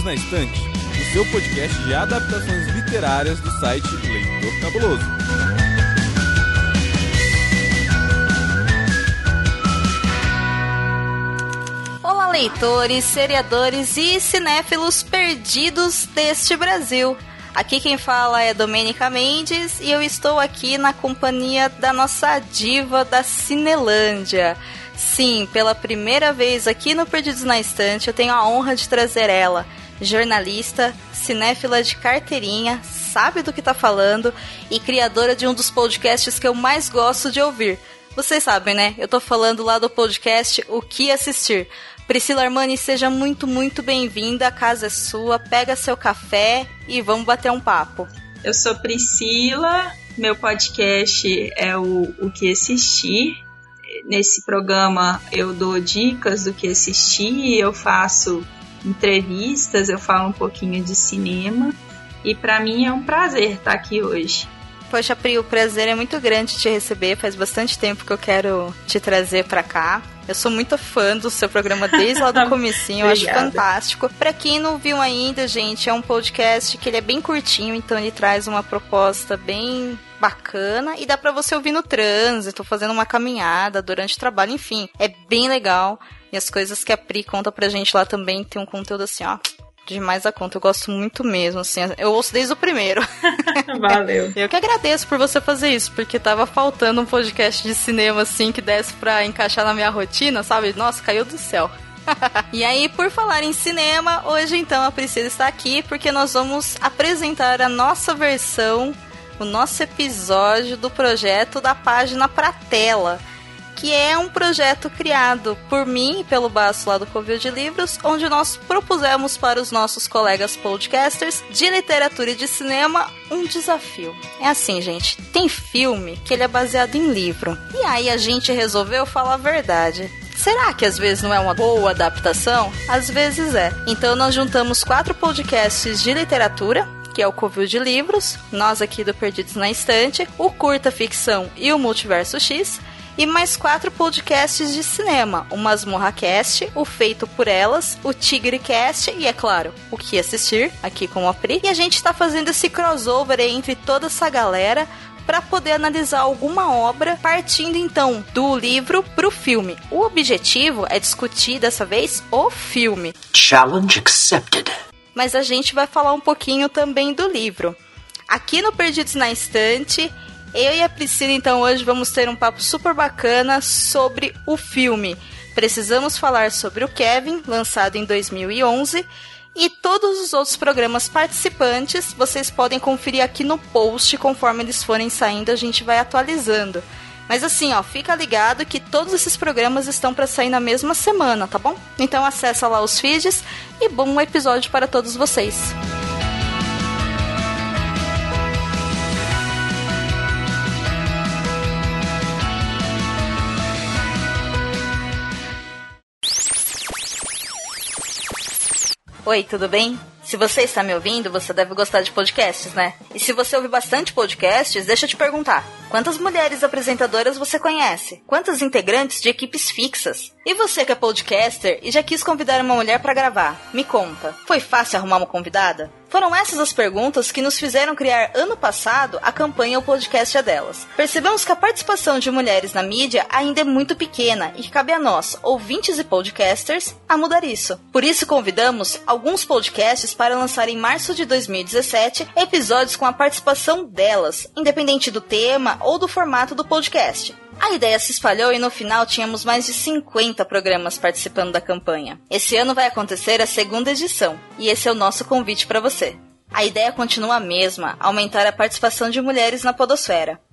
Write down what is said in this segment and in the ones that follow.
Perdidos na Estante, o seu podcast de adaptações literárias do site Leitor Cabuloso. Olá, leitores, seriadores e cinéfilos perdidos deste Brasil. Aqui quem fala é Domênica Mendes e eu estou aqui na companhia da nossa diva da Cinelândia. Sim, pela primeira vez aqui no Perdidos na Estante eu tenho a honra de trazer ela, jornalista, cinéfila de carteirinha, sabe do que tá falando e criadora de um dos podcasts que eu mais gosto de ouvir. Vocês sabem, né? Eu tô falando lá do podcast O que assistir. Priscila Armani, seja muito, muito bem-vinda. A casa é sua. Pega seu café e vamos bater um papo. Eu sou Priscila, meu podcast é o O que assistir. Nesse programa eu dou dicas do que assistir, eu faço entrevistas, eu falo um pouquinho de cinema. E para mim é um prazer estar aqui hoje. Poxa, Pri, o prazer é muito grande te receber. Faz bastante tempo que eu quero te trazer para cá. Eu sou muito fã do seu programa desde lá do comecinho, eu acho fantástico. Para quem não viu ainda, gente, é um podcast que ele é bem curtinho, então ele traz uma proposta bem bacana e dá para você ouvir no trânsito, fazendo uma caminhada durante o trabalho, enfim, é bem legal. E as coisas que a Pri conta pra gente lá também tem um conteúdo assim, ó, demais a conta. Eu gosto muito mesmo, assim. Eu ouço desde o primeiro. Valeu. Eu que agradeço por você fazer isso, porque tava faltando um podcast de cinema, assim, que desse pra encaixar na minha rotina, sabe? Nossa, caiu do céu. e aí, por falar em cinema, hoje então a Priscila está aqui porque nós vamos apresentar a nossa versão, o nosso episódio do projeto da página pra tela que é um projeto criado por mim e pelo Baço lá do Covil de Livros, onde nós propusemos para os nossos colegas podcasters de literatura e de cinema um desafio. É assim, gente, tem filme que ele é baseado em livro. E aí a gente resolveu falar a verdade. Será que às vezes não é uma boa adaptação? Às vezes é. Então nós juntamos quatro podcasts de literatura, que é o Covil de Livros, nós aqui do Perdidos na Estante, o Curta Ficção e o Multiverso X, e mais quatro podcasts de cinema: o Masmorra Cast, o Feito por Elas, o Tigre Cast e, é claro, o que assistir, aqui com a Pri. E a gente está fazendo esse crossover entre toda essa galera para poder analisar alguma obra, partindo então do livro para o filme. O objetivo é discutir dessa vez o filme. Challenge accepted. Mas a gente vai falar um pouquinho também do livro. Aqui no Perdidos na Estante, eu e a Priscila, então, hoje vamos ter um papo super bacana sobre o filme. Precisamos falar sobre o Kevin, lançado em 2011, e todos os outros programas participantes vocês podem conferir aqui no post, conforme eles forem saindo, a gente vai atualizando. Mas assim, ó, fica ligado que todos esses programas estão para sair na mesma semana, tá bom? Então acessa lá os feeds e bom episódio para todos vocês. Oi, tudo bem? Se você está me ouvindo, você deve gostar de podcasts, né? E se você ouve bastante podcasts, deixa eu te perguntar: quantas mulheres apresentadoras você conhece? Quantas integrantes de equipes fixas? E você que é podcaster e já quis convidar uma mulher para gravar? Me conta, foi fácil arrumar uma convidada? Foram essas as perguntas que nos fizeram criar ano passado a campanha O Podcast é Delas. Percebemos que a participação de mulheres na mídia ainda é muito pequena e que cabe a nós, ouvintes e podcasters, a mudar isso. Por isso convidamos alguns podcasts para lançar em março de 2017 episódios com a participação delas, independente do tema ou do formato do podcast. A ideia se espalhou e no final tínhamos mais de 50 programas participando da campanha. Esse ano vai acontecer a segunda edição e esse é o nosso convite para você. A ideia continua a mesma, aumentar a participação de mulheres na podosfera.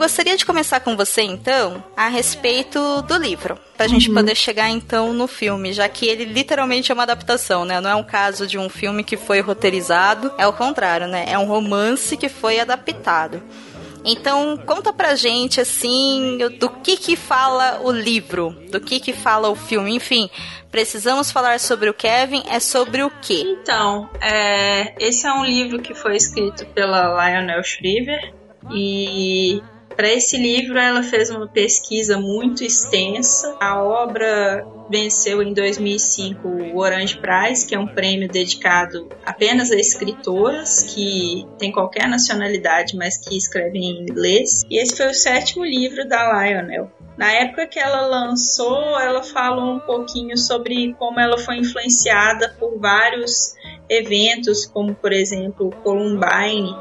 Gostaria de começar com você, então, a respeito do livro. Pra uhum. gente poder chegar, então, no filme, já que ele literalmente é uma adaptação, né? Não é um caso de um filme que foi roteirizado, é o contrário, né? É um romance que foi adaptado. Então, conta pra gente, assim, do que que fala o livro, do que que fala o filme, enfim. Precisamos falar sobre o Kevin, é sobre o quê? Então, é, esse é um livro que foi escrito pela Lionel Shriver e para esse livro, ela fez uma pesquisa muito extensa. A obra venceu em 2005 o Orange Prize, que é um prêmio dedicado apenas a escritoras que têm qualquer nacionalidade, mas que escrevem em inglês. E esse foi o sétimo livro da Lionel. Na época que ela lançou, ela falou um pouquinho sobre como ela foi influenciada por vários eventos, como por exemplo Columbine,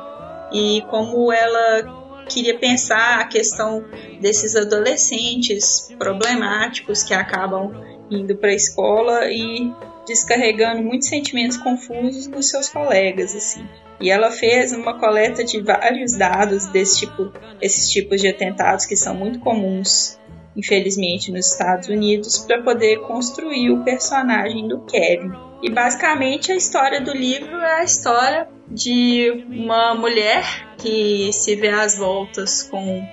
e como ela queria pensar a questão desses adolescentes problemáticos que acabam indo para a escola e descarregando muitos sentimentos confusos nos seus colegas, assim. E ela fez uma coleta de vários dados desse tipo, esses tipos de atentados que são muito comuns, infelizmente, nos Estados Unidos, para poder construir o personagem do Kevin. E basicamente a história do livro é a história de uma mulher que se vê às voltas com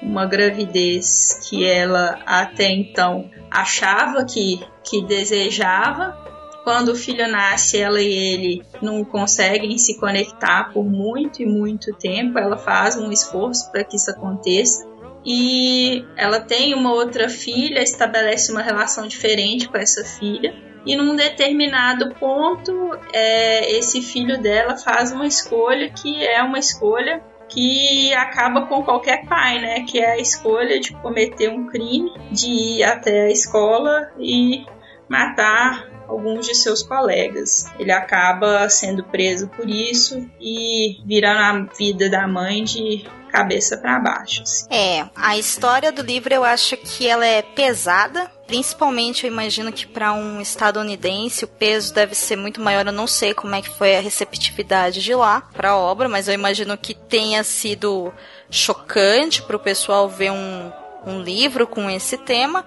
uma gravidez que ela até então achava que, que desejava. Quando o filho nasce, ela e ele não conseguem se conectar por muito e muito tempo. Ela faz um esforço para que isso aconteça. E ela tem uma outra filha, estabelece uma relação diferente com essa filha e num determinado ponto é, esse filho dela faz uma escolha que é uma escolha que acaba com qualquer pai, né? Que é a escolha de cometer um crime, de ir até a escola e matar alguns de seus colegas. Ele acaba sendo preso por isso e virando a vida da mãe de cabeça para baixo. Assim. É, a história do livro eu acho que ela é pesada, principalmente eu imagino que para um estadunidense o peso deve ser muito maior. Eu não sei como é que foi a receptividade de lá para a obra, mas eu imagino que tenha sido chocante para o pessoal ver um, um livro com esse tema.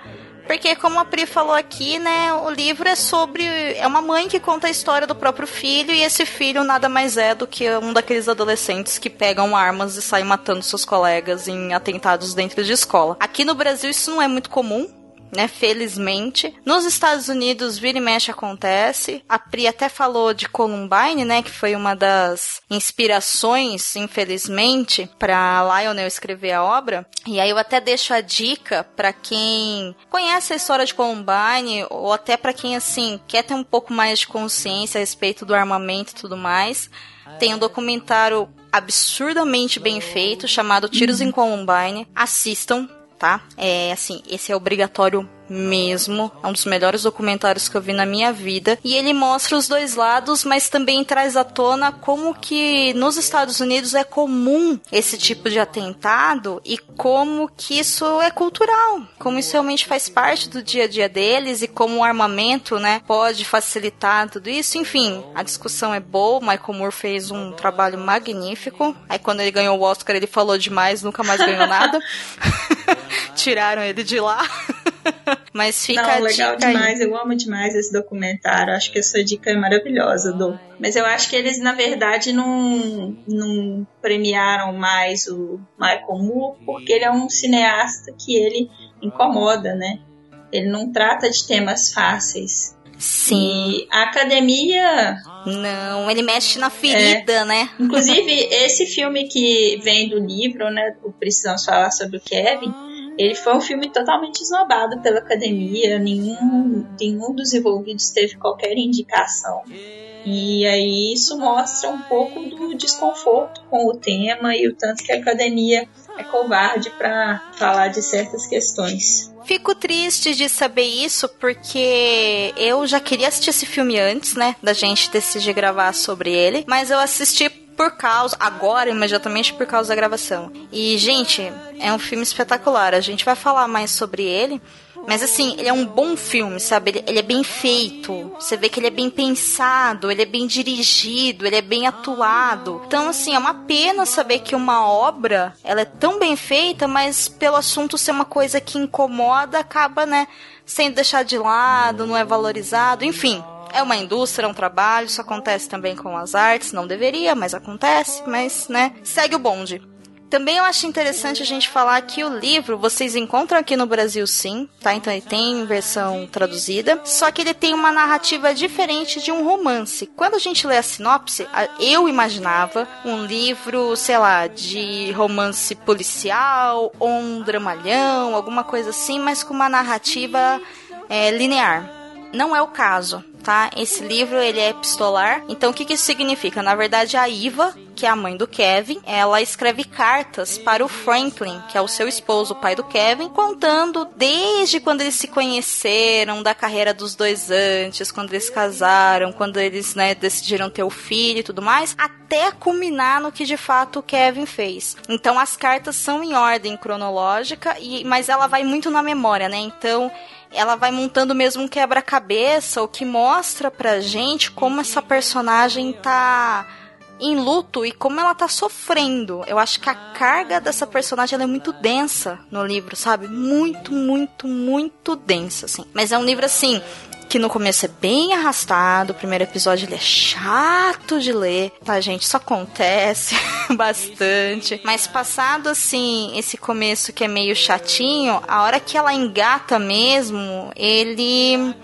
Porque, como a Pri falou aqui, né, o livro é sobre. É uma mãe que conta a história do próprio filho, e esse filho nada mais é do que um daqueles adolescentes que pegam armas e saem matando seus colegas em atentados dentro de escola. Aqui no Brasil isso não é muito comum, né? Felizmente. Nos Estados Unidos, vira e mexe acontece. A Pri até falou de Columbine, né? Que foi uma das inspirações, infelizmente, para Lionel escrever a obra. E aí eu até deixo a dica para quem conhece a história de Columbine ou até para quem assim quer ter um pouco mais de consciência a respeito do armamento e tudo mais. Tem um documentário absurdamente bem feito chamado Tiros em Columbine. Assistam, tá? É assim, esse é obrigatório mesmo. É um dos melhores documentários que eu vi na minha vida. E ele mostra os dois lados, mas também traz à tona como que nos Estados Unidos é comum esse tipo de atentado e como que isso é cultural, como isso realmente faz parte do dia a dia deles e como o armamento, né, pode facilitar tudo isso. Enfim, a discussão é boa. Michael Moore fez um trabalho magnífico. Aí quando ele ganhou o Oscar, ele falou demais, nunca mais ganhou nada. Tiraram ele de lá. Mas fica Não, legal demais. Aí. Eu amo demais esse documentário. Acho que essa dica é maravilhosa, do. Mas eu acho que eles, na verdade, não, não premiaram mais o Michael Moore porque ele é um cineasta que ele incomoda, né? Ele não trata de temas fáceis. Sim. E a academia. Não, ele mexe na ferida, é. né? Inclusive, esse filme que vem do livro, né? O Precisamos Falar sobre o Kevin ele foi um filme totalmente esnobado pela academia, nenhum, nenhum dos envolvidos teve qualquer indicação. E aí isso mostra um pouco do desconforto com o tema e o tanto que a academia é covarde para falar de certas questões. Fico triste de saber isso porque eu já queria assistir esse filme antes, né, da gente decidir gravar sobre ele, mas eu assisti por causa, agora imediatamente por causa da gravação. E, gente, é um filme espetacular. A gente vai falar mais sobre ele. Mas assim, ele é um bom filme, sabe? Ele, ele, é bem feito. Você vê que ele é bem pensado, ele é bem dirigido, ele é bem atuado. Então, assim, é uma pena saber que uma obra ela é tão bem feita, mas pelo assunto ser uma coisa que incomoda, acaba, né, sendo deixado de lado, não é valorizado, enfim. É uma indústria, é um trabalho, isso acontece também com as artes, não deveria, mas acontece, mas, né, segue o bonde. Também eu acho interessante a gente falar que o livro vocês encontram aqui no Brasil sim, tá? Então ele tem versão traduzida, só que ele tem uma narrativa diferente de um romance. Quando a gente lê a sinopse, eu imaginava um livro, sei lá, de romance policial ou um dramalhão, alguma coisa assim, mas com uma narrativa é, linear. Não é o caso tá? Esse livro ele é epistolar. Então o que, que isso significa? Na verdade, a Iva, que é a mãe do Kevin, ela escreve cartas para o Franklin, que é o seu esposo, o pai do Kevin, contando desde quando eles se conheceram, da carreira dos dois antes, quando eles casaram, quando eles né, decidiram ter o filho e tudo mais, até culminar no que de fato o Kevin fez. Então as cartas são em ordem cronológica, e, mas ela vai muito na memória, né? Então ela vai montando mesmo um quebra-cabeça, o que mostra pra gente como essa personagem tá em luto e como ela tá sofrendo. Eu acho que a carga dessa personagem é muito densa no livro, sabe? Muito, muito, muito densa, assim. Mas é um livro assim que no começo é bem arrastado, o primeiro episódio ele é chato de ler, tá, gente? Isso acontece bastante. Mas passado, assim, esse começo que é meio chatinho, a hora que ela engata mesmo, ele.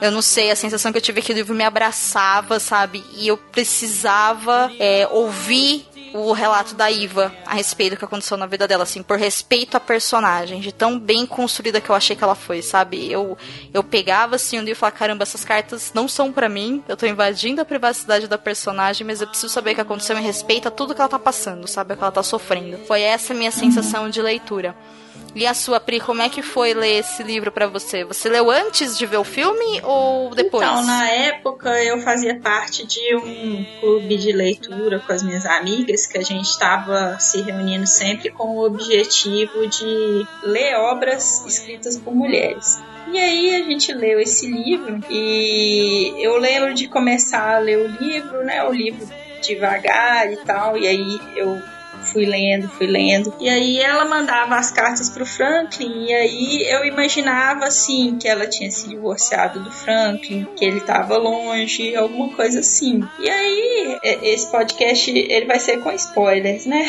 Eu não sei, a sensação que eu tive é que o livro me abraçava, sabe? E eu precisava é, ouvir o relato da Iva a respeito do que aconteceu na vida dela, assim, por respeito à personagem, de tão bem construída que eu achei que ela foi, sabe? Eu, eu pegava assim um dia e falava, caramba, essas cartas não são para mim, eu tô invadindo a privacidade da personagem, mas eu preciso saber o que aconteceu em respeito a tudo que ela tá passando, sabe? O que ela tá sofrendo. Foi essa a minha sensação de leitura. E a sua, Pri, como é que foi ler esse livro para você? Você leu antes de ver o filme ou depois? Então, na época eu fazia parte de um clube de leitura com as minhas amigas, que a gente estava se reunindo sempre com o objetivo de ler obras escritas por mulheres. E aí a gente leu esse livro e eu lembro de começar a ler o livro, né? O livro devagar e tal, e aí eu fui lendo, fui lendo. E aí ela mandava as cartas pro Franklin, e aí eu imaginava assim que ela tinha se divorciado do Franklin, que ele tava longe, alguma coisa assim. E aí esse podcast ele vai ser com spoilers, né?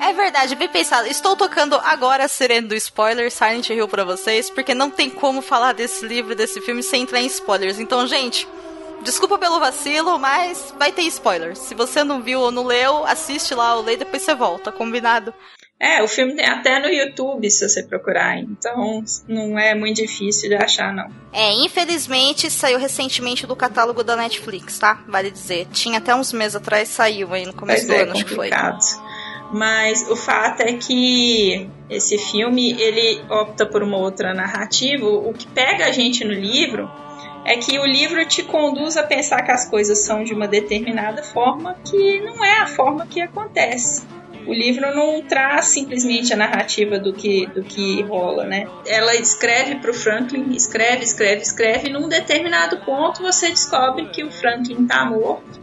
É verdade, bem pensado. Estou tocando agora a sirene do spoiler Silent Hill para vocês, porque não tem como falar desse livro, desse filme sem entrar em spoilers. Então, gente, Desculpa pelo vacilo, mas vai ter spoilers. Se você não viu ou não leu, assiste lá ou lê, depois você volta, combinado? É, o filme tem até no YouTube, se você procurar, então não é muito difícil de achar, não. É, infelizmente saiu recentemente do catálogo da Netflix, tá? Vale dizer. Tinha até uns meses atrás, saiu aí no começo pois do é, ano, acho que foi. Mas o fato é que esse filme, ele opta por uma outra narrativa. O que pega a gente no livro é que o livro te conduz a pensar que as coisas são de uma determinada forma que não é a forma que acontece. O livro não traz simplesmente a narrativa do que, do que rola, né? Ela escreve para o Franklin, escreve, escreve, escreve, e num determinado ponto você descobre que o Franklin está morto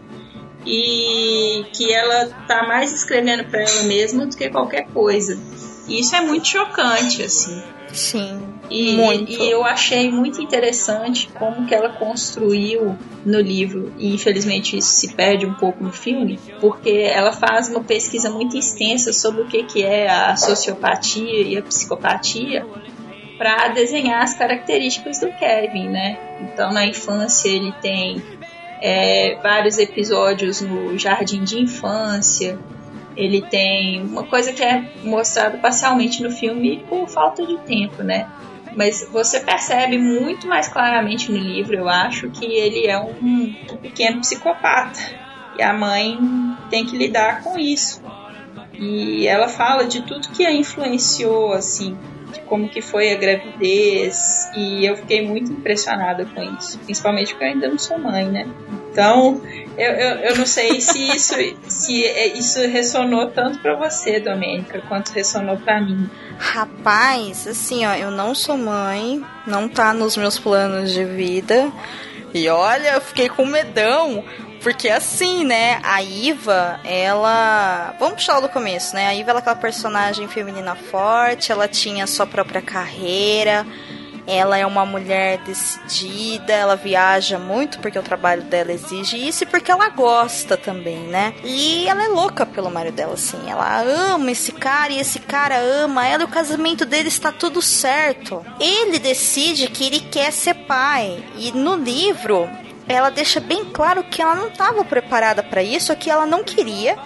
e que ela está mais escrevendo para ela mesma do que qualquer coisa. E isso é muito chocante, assim. Sim. E, e, eu achei muito interessante como que ela construiu no livro, e infelizmente isso se perde um pouco no filme, porque ela faz uma pesquisa muito extensa sobre o que, que é a sociopatia e a psicopatia para desenhar as características do Kevin, né? Então, na infância ele tem é, vários episódios no jardim de infância, ele tem uma coisa que é mostrado parcialmente no filme por falta de tempo, né? Mas você percebe muito mais claramente no livro, eu acho, que ele é um, um pequeno psicopata. E a mãe tem que lidar com isso. E ela fala de tudo que a influenciou, assim, de como que foi a gravidez. E eu fiquei muito impressionada com isso. Principalmente porque eu ainda não sou mãe, né? Então, eu, eu, eu não sei se isso, se é, isso ressonou tanto para você, Domênica, quanto ressonou para mim. Rapaz, assim, ó, eu não sou mãe, não tá nos meus planos de vida. E olha, eu fiquei com medão, porque assim, né, a Iva, ela. Vamos puxar do começo, né? A Iva ela é aquela personagem feminina forte, ela tinha sua própria carreira ela é uma mulher decidida, ela viaja muito porque o trabalho dela exige isso e porque ela gosta também, né? E ela é louca pelo marido dela, assim. Ela ama esse cara e esse cara ama ela e o casamento dele está tudo certo. Ele decide que ele quer ser pai. E no livro, ela deixa bem claro que ela não estava preparada para isso, que ela não queria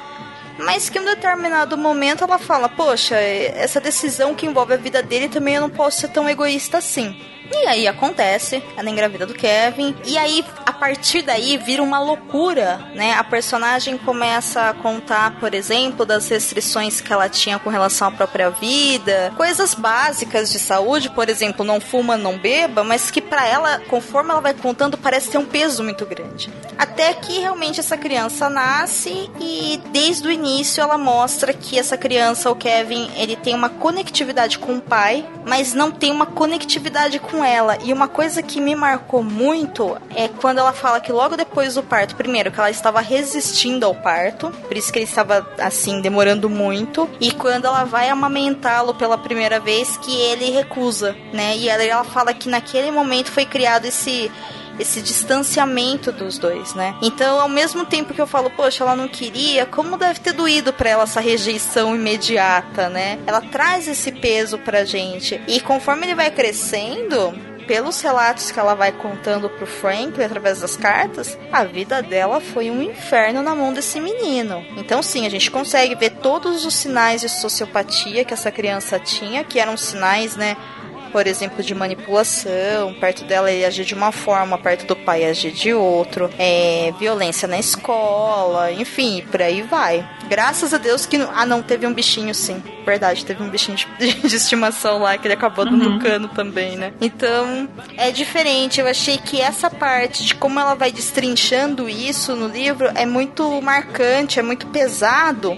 mas que em um determinado momento ela fala: Poxa, essa decisão que envolve a vida dele também eu não posso ser tão egoísta assim. E aí acontece, ela engravida do Kevin, e aí a partir daí vira uma loucura, né? A personagem começa a contar, por exemplo, das restrições que ela tinha com relação à própria vida, coisas básicas de saúde, por exemplo, não fuma, não beba, mas que para ela, conforme ela vai contando, parece ter um peso muito grande. Até que realmente essa criança nasce e desde o início ela mostra que essa criança, o Kevin, ele tem uma conectividade com o pai, mas não tem uma conectividade com com ela. E uma coisa que me marcou muito é quando ela fala que logo depois do parto, primeiro, que ela estava resistindo ao parto, por isso que ele estava assim, demorando muito. E quando ela vai amamentá-lo pela primeira vez, que ele recusa, né? E ela, ela fala que naquele momento foi criado esse esse distanciamento dos dois, né? Então, ao mesmo tempo que eu falo, poxa, ela não queria, como deve ter doído para ela essa rejeição imediata, né? Ela traz esse peso pra gente. E conforme ele vai crescendo, pelos relatos que ela vai contando pro Frank através das cartas, a vida dela foi um inferno na mão desse menino. Então, sim, a gente consegue ver todos os sinais de sociopatia que essa criança tinha, que eram sinais, né? Por exemplo, de manipulação, perto dela ele agir de uma forma, perto do pai agir de outro, é, violência na escola, enfim, por aí vai. Graças a Deus que. Ah, não, teve um bichinho sim. Verdade, teve um bichinho de, de estimação lá que ele acabou dando uhum. cano também, né? Então, é diferente. Eu achei que essa parte de como ela vai destrinchando isso no livro é muito marcante, é muito pesado.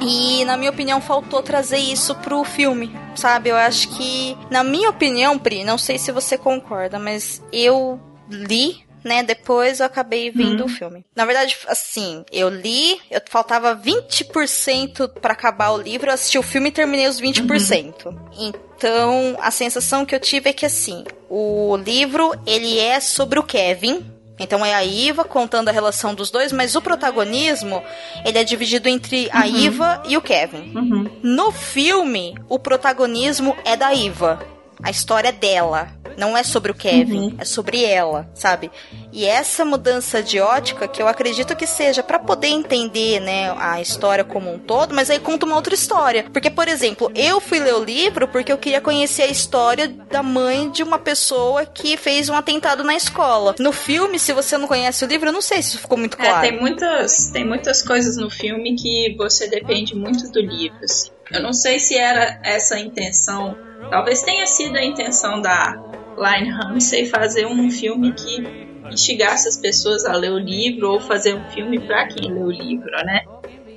E, na minha opinião, faltou trazer isso pro filme sabe? Eu acho que, na minha opinião, Pri, não sei se você concorda, mas eu li né? Depois eu acabei vendo hum. o filme. Na verdade, assim, eu li, eu faltava 20% para acabar o livro, eu assisti o filme e terminei os 20%. Uhum. Então, a sensação que eu tive é que assim, o livro ele é sobre o Kevin, então é a Iva contando a relação dos dois, mas o protagonismo ele é dividido entre a uhum. Iva e o Kevin. Uhum. No filme, o protagonismo é da Iva. A história é dela. Não é sobre o Kevin, uhum. é sobre ela, sabe? E essa mudança de ótica, que eu acredito que seja para poder entender, né, a história como um todo, mas aí conta uma outra história. Porque, por exemplo, eu fui ler o livro porque eu queria conhecer a história da mãe de uma pessoa que fez um atentado na escola. No filme, se você não conhece o livro, eu não sei se isso ficou muito é, claro. É, tem muitas, tem muitas coisas no filme que você depende muito do livro. Assim. Eu não sei se era essa a intenção. Talvez tenha sido a intenção da Line Ramsey fazer um filme que instigasse as pessoas a ler o livro ou fazer um filme para quem lê o livro, né?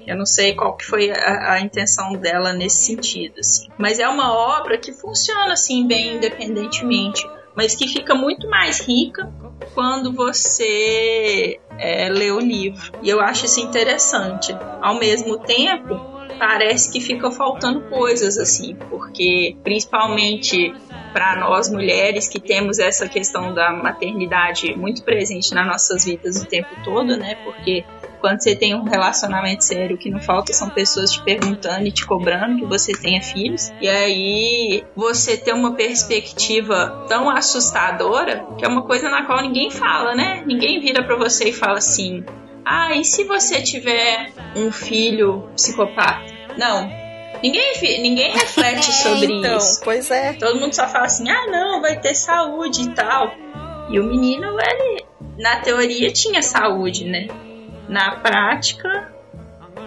Eu não sei qual que foi a, a, intenção dela nesse sentido, assim. Mas é uma obra que funciona assim bem independentemente, mas que fica muito mais rica quando você é, lê o livro. E eu acho isso interessante. Ao mesmo tempo, parece que fica faltando coisas assim, porque principalmente para nós mulheres que temos essa questão da maternidade muito presente nas nossas vidas o tempo todo, né? Porque quando você tem um relacionamento sério, o que não falta são pessoas te perguntando e te cobrando que você tenha filhos. E aí você tem uma perspectiva tão assustadora que é uma coisa na qual ninguém fala, né? Ninguém vira para você e fala assim: "Ah, e se você tiver um filho psicopata?" Não, Ninguém, ninguém reflete sobre então, isso. Pois é. Todo mundo só fala assim: ah, não, vai ter saúde e tal. E o menino, ele, na teoria, tinha saúde, né? Na prática,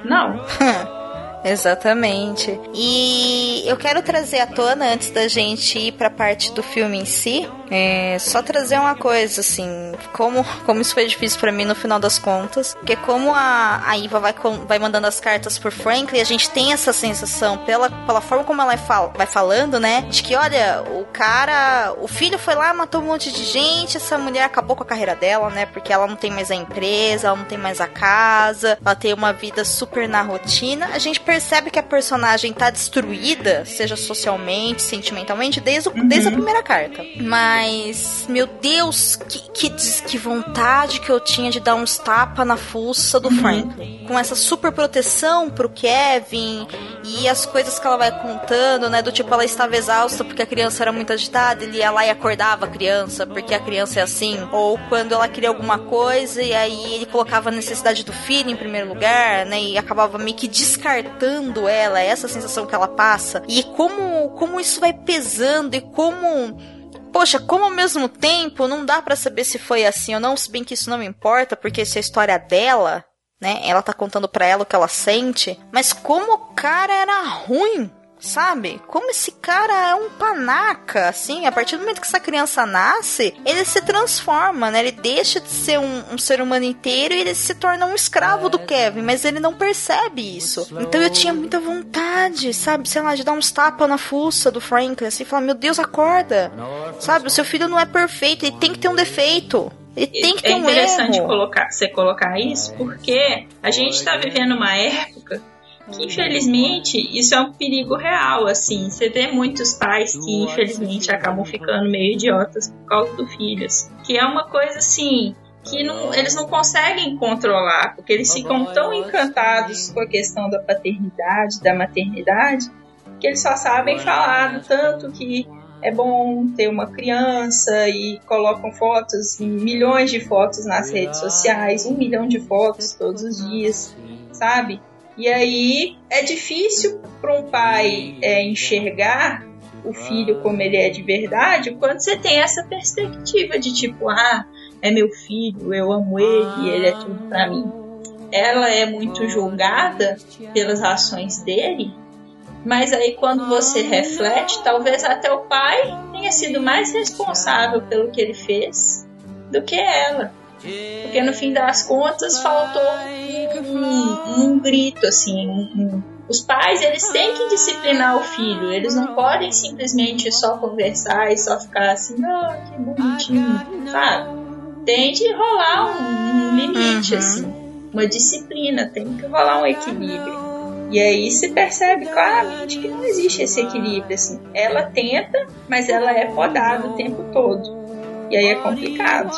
não. Exatamente. E eu quero trazer à tona, antes da gente ir pra parte do filme em si, é, só trazer uma coisa, assim, como, como isso foi difícil para mim no final das contas, porque como a, a Iva vai, vai mandando as cartas por Franklin, a gente tem essa sensação, pela, pela forma como ela fala, vai falando, né, de que, olha, o cara, o filho foi lá, matou um monte de gente, essa mulher acabou com a carreira dela, né, porque ela não tem mais a empresa, ela não tem mais a casa, ela tem uma vida super na rotina, a gente percebe que a personagem tá destruída, seja socialmente, sentimentalmente, desde, o, uhum. desde a primeira carta. Mas, meu Deus, que, que, que vontade que eu tinha de dar uns tapas na fuça do uhum. Franklin. Com essa super proteção pro Kevin e as coisas que ela vai contando, né? Do tipo, ela estava exausta porque a criança era muito agitada, ele ia lá e acordava a criança porque a criança é assim. Ou quando ela queria alguma coisa e aí ele colocava a necessidade do filho em primeiro lugar, né? E acabava meio que descartando ela, é essa sensação que ela passa. E como, como isso vai pesando e como poxa, como ao mesmo tempo não dá para saber se foi assim ou não, se bem que isso não me importa, porque se é a história dela, né? Ela tá contando para ela o que ela sente, mas como o cara era ruim sabe? Como esse cara é um panaca, assim, a partir do momento que essa criança nasce, ele se transforma, né? Ele deixa de ser um, um ser humano inteiro e ele se torna um escravo do Kevin, mas ele não percebe isso. Então eu tinha muita vontade, sabe? Sei lá, de dar uns tapas na fuça do Franklin, assim, falar: Meu Deus, acorda, sabe? O seu filho não é perfeito, ele tem que ter um defeito. Ele tem que ter é interessante um colocar, você colocar isso, porque a gente está vivendo uma época infelizmente isso é um perigo real, assim. Você vê muitos pais que infelizmente acabam ficando meio idiotas por causa do filho, assim. Que é uma coisa assim que não, eles não conseguem controlar, porque eles ficam tão encantados com a questão da paternidade, da maternidade, que eles só sabem falar do tanto que é bom ter uma criança e colocam fotos, milhões de fotos nas redes sociais, um milhão de fotos todos os dias, sabe? E aí é difícil para um pai é, enxergar o filho como ele é de verdade quando você tem essa perspectiva de tipo, ah, é meu filho, eu amo ele, ele é tudo para mim. Ela é muito julgada pelas ações dele, mas aí quando você reflete, talvez até o pai tenha sido mais responsável pelo que ele fez do que ela. Porque no fim das contas faltou um, um grito, assim. Um, os pais, eles têm que disciplinar o filho. Eles não podem simplesmente só conversar e só ficar assim, oh, que bonitinho, sabe? Tem de rolar um, um limite, uhum. assim. Uma disciplina, tem que rolar um equilíbrio. E aí se percebe claramente que não existe esse equilíbrio, assim. Ela tenta, mas ela é podada o tempo todo. E aí é complicado.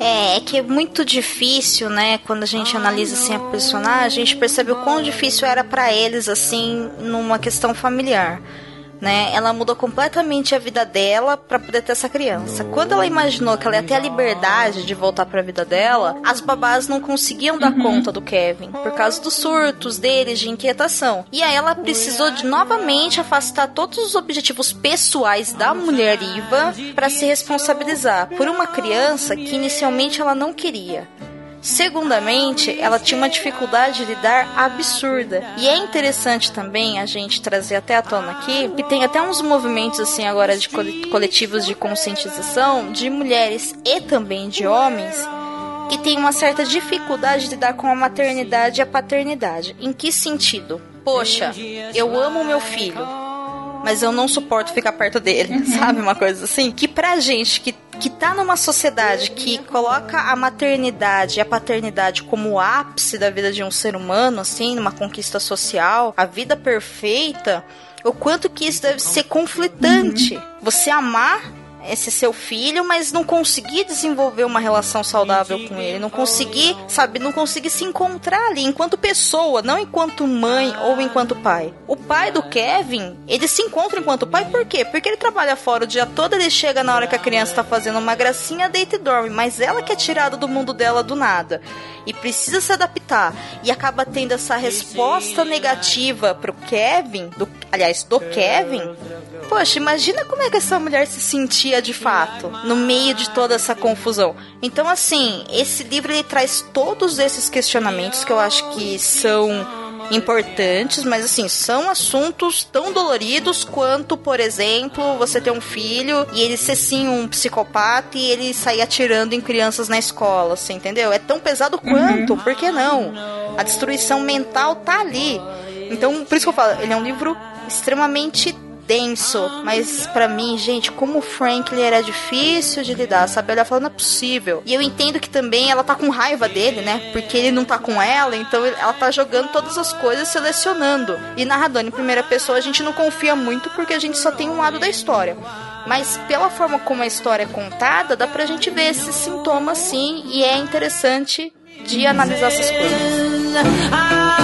É, é que é muito difícil, né? Quando a gente analisa assim a personagem, a gente percebe o quão difícil era para eles assim numa questão familiar né? Ela mudou completamente a vida dela para poder ter essa criança. Quando ela imaginou que ela ia ter a liberdade de voltar para a vida dela, as babás não conseguiam dar uhum. conta do Kevin por causa dos surtos deles de inquietação. E aí ela precisou de novamente afastar todos os objetivos pessoais da mulher Iva para se responsabilizar por uma criança que inicialmente ela não queria. Segundamente, ela tinha uma dificuldade de lidar absurda. E é interessante também a gente trazer até a tona aqui que tem até uns movimentos assim agora de coletivos de conscientização de mulheres e também de homens que tem uma certa dificuldade de lidar com a maternidade e a paternidade. Em que sentido? Poxa, eu amo meu filho, mas eu não suporto ficar perto dele, uhum. sabe? Uma coisa assim. Que pra gente que, que tá numa sociedade que coloca a maternidade e a paternidade como o ápice da vida de um ser humano, assim, numa conquista social, a vida perfeita, o quanto que isso deve ser conflitante. Uhum. Você amar esse seu filho, mas não conseguir desenvolver uma relação saudável com ele, não conseguir, sabe, não conseguir se encontrar ali enquanto pessoa, não enquanto mãe ou enquanto pai. O pai do Kevin, ele se encontra enquanto pai por quê? Porque ele trabalha fora o dia todo, ele chega na hora que a criança tá fazendo uma gracinha, deita e dorme, mas ela que é tirada do mundo dela do nada e precisa se adaptar e acaba tendo essa resposta negativa pro Kevin, do, aliás, do Kevin, poxa, imagina como é que essa mulher se sentia de fato no meio de toda essa confusão. Então, assim, esse livro ele traz todos esses questionamentos que eu acho que são importantes, mas assim, são assuntos tão doloridos quanto, por exemplo, você ter um filho e ele ser sim um psicopata e ele sair atirando em crianças na escola, você entendeu? É tão pesado quanto, uhum. por que não? A destruição mental tá ali. Então, por isso que eu falo, ele é um livro extremamente denso, mas para mim, gente, como o Frank ele era difícil de lidar, sabe? Ela falando, não é possível. E eu entendo que também ela tá com raiva dele, né? Porque ele não tá com ela, então ela tá jogando todas as coisas, selecionando. E narrador em primeira pessoa a gente não confia muito porque a gente só tem um lado da história. Mas pela forma como a história é contada, dá pra gente ver esses sintomas sim, e é interessante de analisar essas coisas.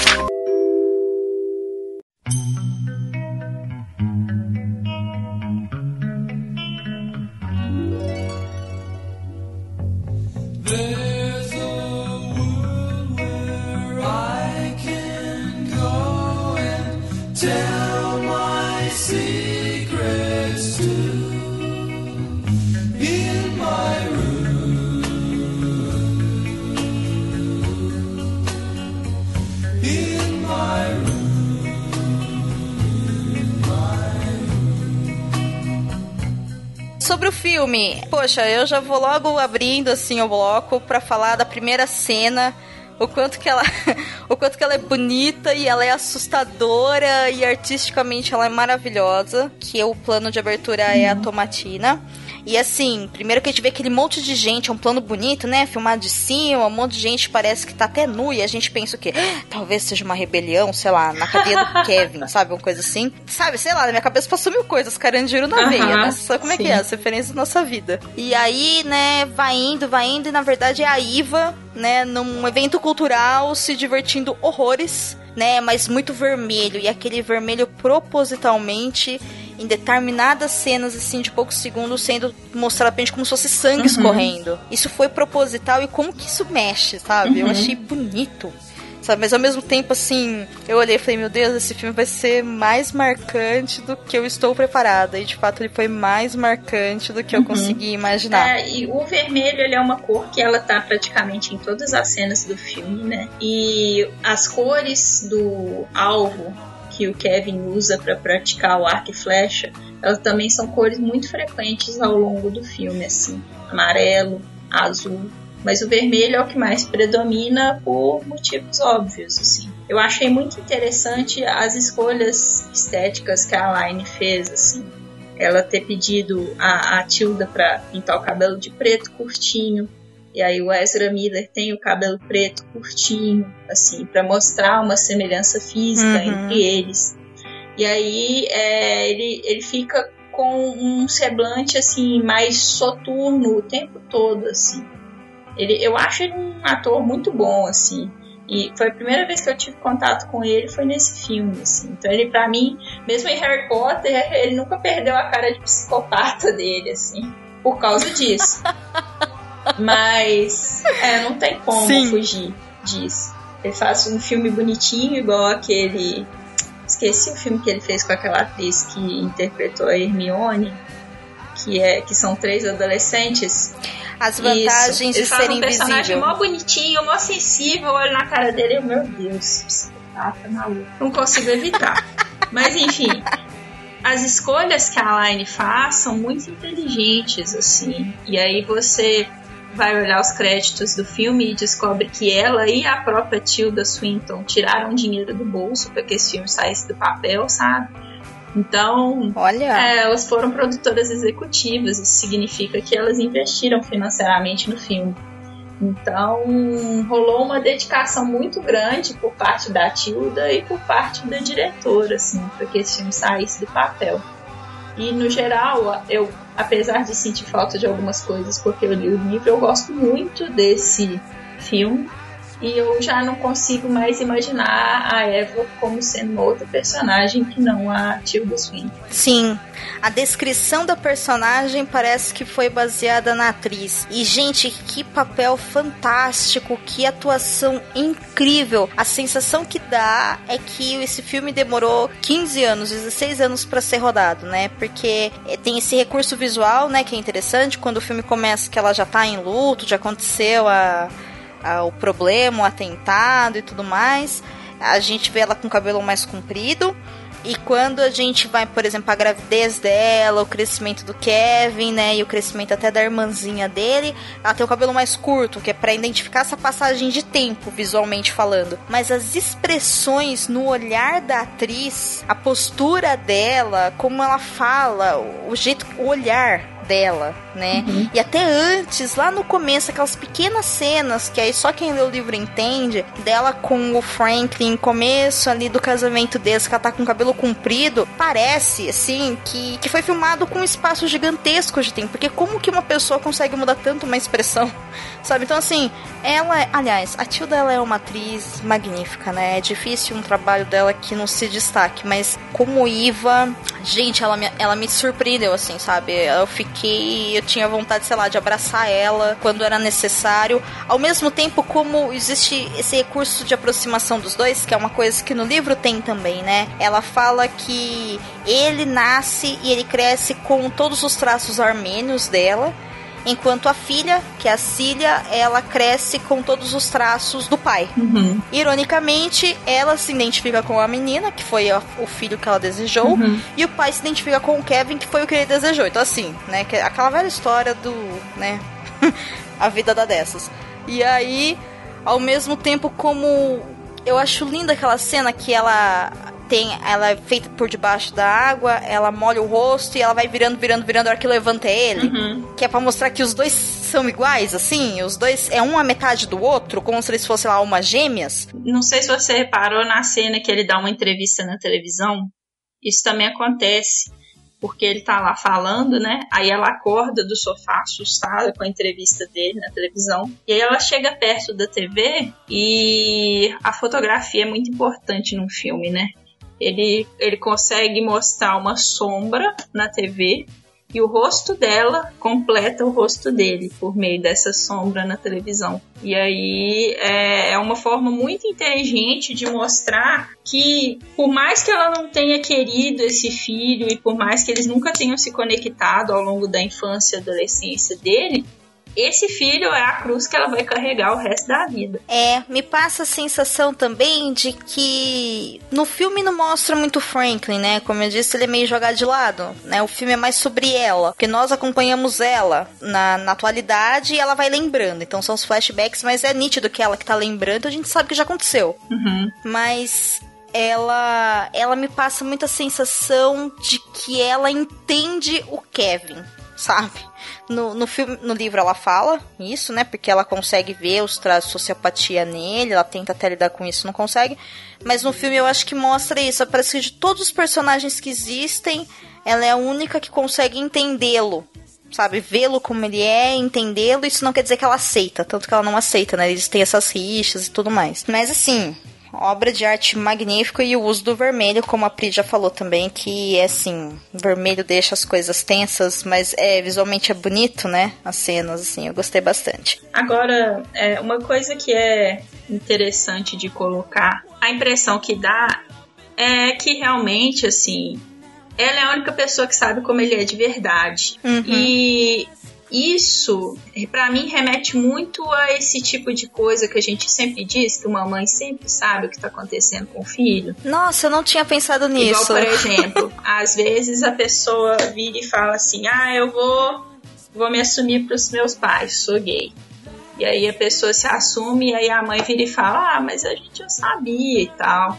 Poxa, eu já vou logo abrindo assim o bloco para falar da primeira cena o quanto que ela o quanto que ela é bonita e ela é assustadora e artisticamente ela é maravilhosa, que o plano de abertura é a Tomatina. E assim, primeiro que a gente vê aquele monte de gente, é um plano bonito, né? Filmado de cima, um monte de gente parece que tá até nu e a gente pensa o quê? Talvez seja uma rebelião, sei lá, na cadeia do Kevin, sabe? Uma coisa assim. Sabe, sei lá, na minha cabeça passou mil coisas, carandiru na veia, né? Sabe como é sim. que é? As referências da nossa vida. E aí, né, vai indo, vai indo, e na verdade é a Iva, né, num evento cultural, se divertindo horrores, né, mas muito vermelho, e aquele vermelho propositalmente em determinadas cenas, assim, de poucos segundos, sendo mostrado pra gente como se fosse sangue uhum. escorrendo. Isso foi proposital e como que isso mexe, sabe? Uhum. Eu achei bonito. Sabe? Mas ao mesmo tempo, assim, eu olhei e falei, meu Deus, esse filme vai ser mais marcante do que eu estou preparada. E de fato ele foi mais marcante do que eu uhum. consegui imaginar. É, e o vermelho, ele é uma cor que ela tá praticamente em todas as cenas do filme, né? E as cores do alvo que o Kevin usa para praticar o arco e flecha, elas também são cores muito frequentes ao longo do filme, assim, amarelo, azul, mas o vermelho é o que mais predomina por motivos óbvios, assim. Eu achei muito interessante as escolhas estéticas que a Line fez, assim. Ela ter pedido a, a Tilda para pintar o cabelo de preto curtinho, e aí o Ezra Miller tem o cabelo preto curtinho, assim, para mostrar uma semelhança física uhum. entre eles. E aí é, ele, ele fica com um semblante assim mais soturno o tempo todo, assim. Ele, eu acho ele um ator muito bom, assim. E foi a primeira vez que eu tive contato com ele foi nesse filme, assim. Então ele, para mim, mesmo em Harry Potter, ele nunca perdeu a cara de psicopata dele, assim, por causa disso. Mas é, não tem como Sim. fugir disso. Ele faz um filme bonitinho, igual aquele. Esqueci o filme que ele fez com aquela atriz que interpretou a Hermione, que, é, que são três adolescentes. As vantagens Isso. de ser um invisível. personagem mó bonitinho, mó sensível, olho na cara dele e, meu Deus, psicopata maluco. Não consigo evitar. Mas enfim, as escolhas que a Line faz são muito inteligentes, assim. E aí você vai olhar os créditos do filme e descobre que ela e a própria Tilda Swinton tiraram dinheiro do bolso para que esse filme saísse do papel, sabe? Então, Olha. É, elas foram produtoras executivas, isso significa que elas investiram financeiramente no filme. Então, rolou uma dedicação muito grande por parte da Tilda e por parte da diretora, assim, para que esse filme saísse do papel. E no geral, eu, apesar de sentir falta de algumas coisas porque eu li o livro, eu gosto muito desse filme e eu já não consigo mais imaginar a Eva como sendo outra personagem que não a Tilda Swinton. Sim, a descrição da personagem parece que foi baseada na atriz. E, gente, que papel fantástico, que atuação incrível. A sensação que dá é que esse filme demorou 15 anos, 16 anos para ser rodado, né? Porque tem esse recurso visual, né, que é interessante. Quando o filme começa que ela já tá em luto, já aconteceu a o problema, o atentado e tudo mais. A gente vê ela com o cabelo mais comprido. E quando a gente vai, por exemplo, a gravidez dela, o crescimento do Kevin, né, e o crescimento até da irmãzinha dele, ela tem o cabelo mais curto, que é para identificar essa passagem de tempo, visualmente falando. Mas as expressões no olhar da atriz, a postura dela, como ela fala, o jeito, o olhar dela, né? Uhum. E até antes, lá no começo, aquelas pequenas cenas que aí só quem lê o livro entende, dela com o Franklin, começo ali do casamento deles, que ela tá com o cabelo comprido, parece, assim, que, que foi filmado com um espaço gigantesco de tempo. Porque como que uma pessoa consegue mudar tanto uma expressão, sabe? Então, assim, ela, aliás, a Tilda ela é uma atriz magnífica, né? É difícil um trabalho dela que não se destaque, mas como Iva, gente, ela me, ela me surpreendeu, assim, sabe? Eu fiquei eu tinha vontade, sei lá, de abraçar ela quando era necessário. Ao mesmo tempo, como existe esse recurso de aproximação dos dois, que é uma coisa que no livro tem também, né? Ela fala que ele nasce e ele cresce com todos os traços armênios dela enquanto a filha, que é a Cília, ela cresce com todos os traços do pai. Uhum. Ironicamente, ela se identifica com a menina, que foi a, o filho que ela desejou, uhum. e o pai se identifica com o Kevin, que foi o que ele desejou. Então, assim, né, que é aquela velha história do, né, a vida da dessas. E aí, ao mesmo tempo, como eu acho linda aquela cena que ela tem, ela é feita por debaixo da água, ela molha o rosto e ela vai virando, virando, virando, a hora que levanta ele. Uhum. Que é pra mostrar que os dois são iguais, assim, os dois é um a metade do outro, como se eles fossem lá umas gêmeas. Não sei se você reparou na cena que ele dá uma entrevista na televisão. Isso também acontece porque ele tá lá falando, né? Aí ela acorda do sofá assustada com a entrevista dele na televisão. E aí ela chega perto da TV e a fotografia é muito importante num filme, né? Ele, ele consegue mostrar uma sombra na TV e o rosto dela completa o rosto dele por meio dessa sombra na televisão. E aí é, é uma forma muito inteligente de mostrar que, por mais que ela não tenha querido esse filho e por mais que eles nunca tenham se conectado ao longo da infância e adolescência dele, esse filho é a cruz que ela vai carregar o resto da vida. É, me passa a sensação também de que no filme não mostra muito Franklin, né? Como eu disse, ele é meio jogado de lado, né? O filme é mais sobre ela, porque nós acompanhamos ela na, na atualidade e ela vai lembrando. Então são os flashbacks, mas é nítido que ela que tá lembrando, a gente sabe que já aconteceu. Uhum. Mas ela ela me passa muita sensação de que ela entende o Kevin, sabe? No, no, filme, no livro ela fala isso, né? Porque ela consegue ver os traços de sociopatia nele, ela tenta até lidar com isso, não consegue. Mas no filme eu acho que mostra isso. Parece que de todos os personagens que existem, ela é a única que consegue entendê-lo. Sabe, vê-lo como ele é, entendê-lo, isso não quer dizer que ela aceita, tanto que ela não aceita, né? Eles têm essas rixas e tudo mais. Mas assim, obra de arte magnífica e o uso do vermelho, como a Pri já falou também, que é assim, vermelho deixa as coisas tensas, mas é visualmente é bonito, né? As cenas, assim, eu gostei bastante. Agora, é, uma coisa que é interessante de colocar, a impressão que dá é que realmente, assim, ela é a única pessoa que sabe como ele é de verdade. Uhum. E isso, para mim, remete muito a esse tipo de coisa que a gente sempre diz, que uma mãe sempre sabe o que tá acontecendo com o filho. Nossa, eu não tinha pensado nisso. Igual, por exemplo, às vezes a pessoa vira e fala assim: ah, eu vou, vou me assumir pros meus pais, sou gay. E aí a pessoa se assume e aí a mãe vira e fala: ah, mas a gente já sabia e tal.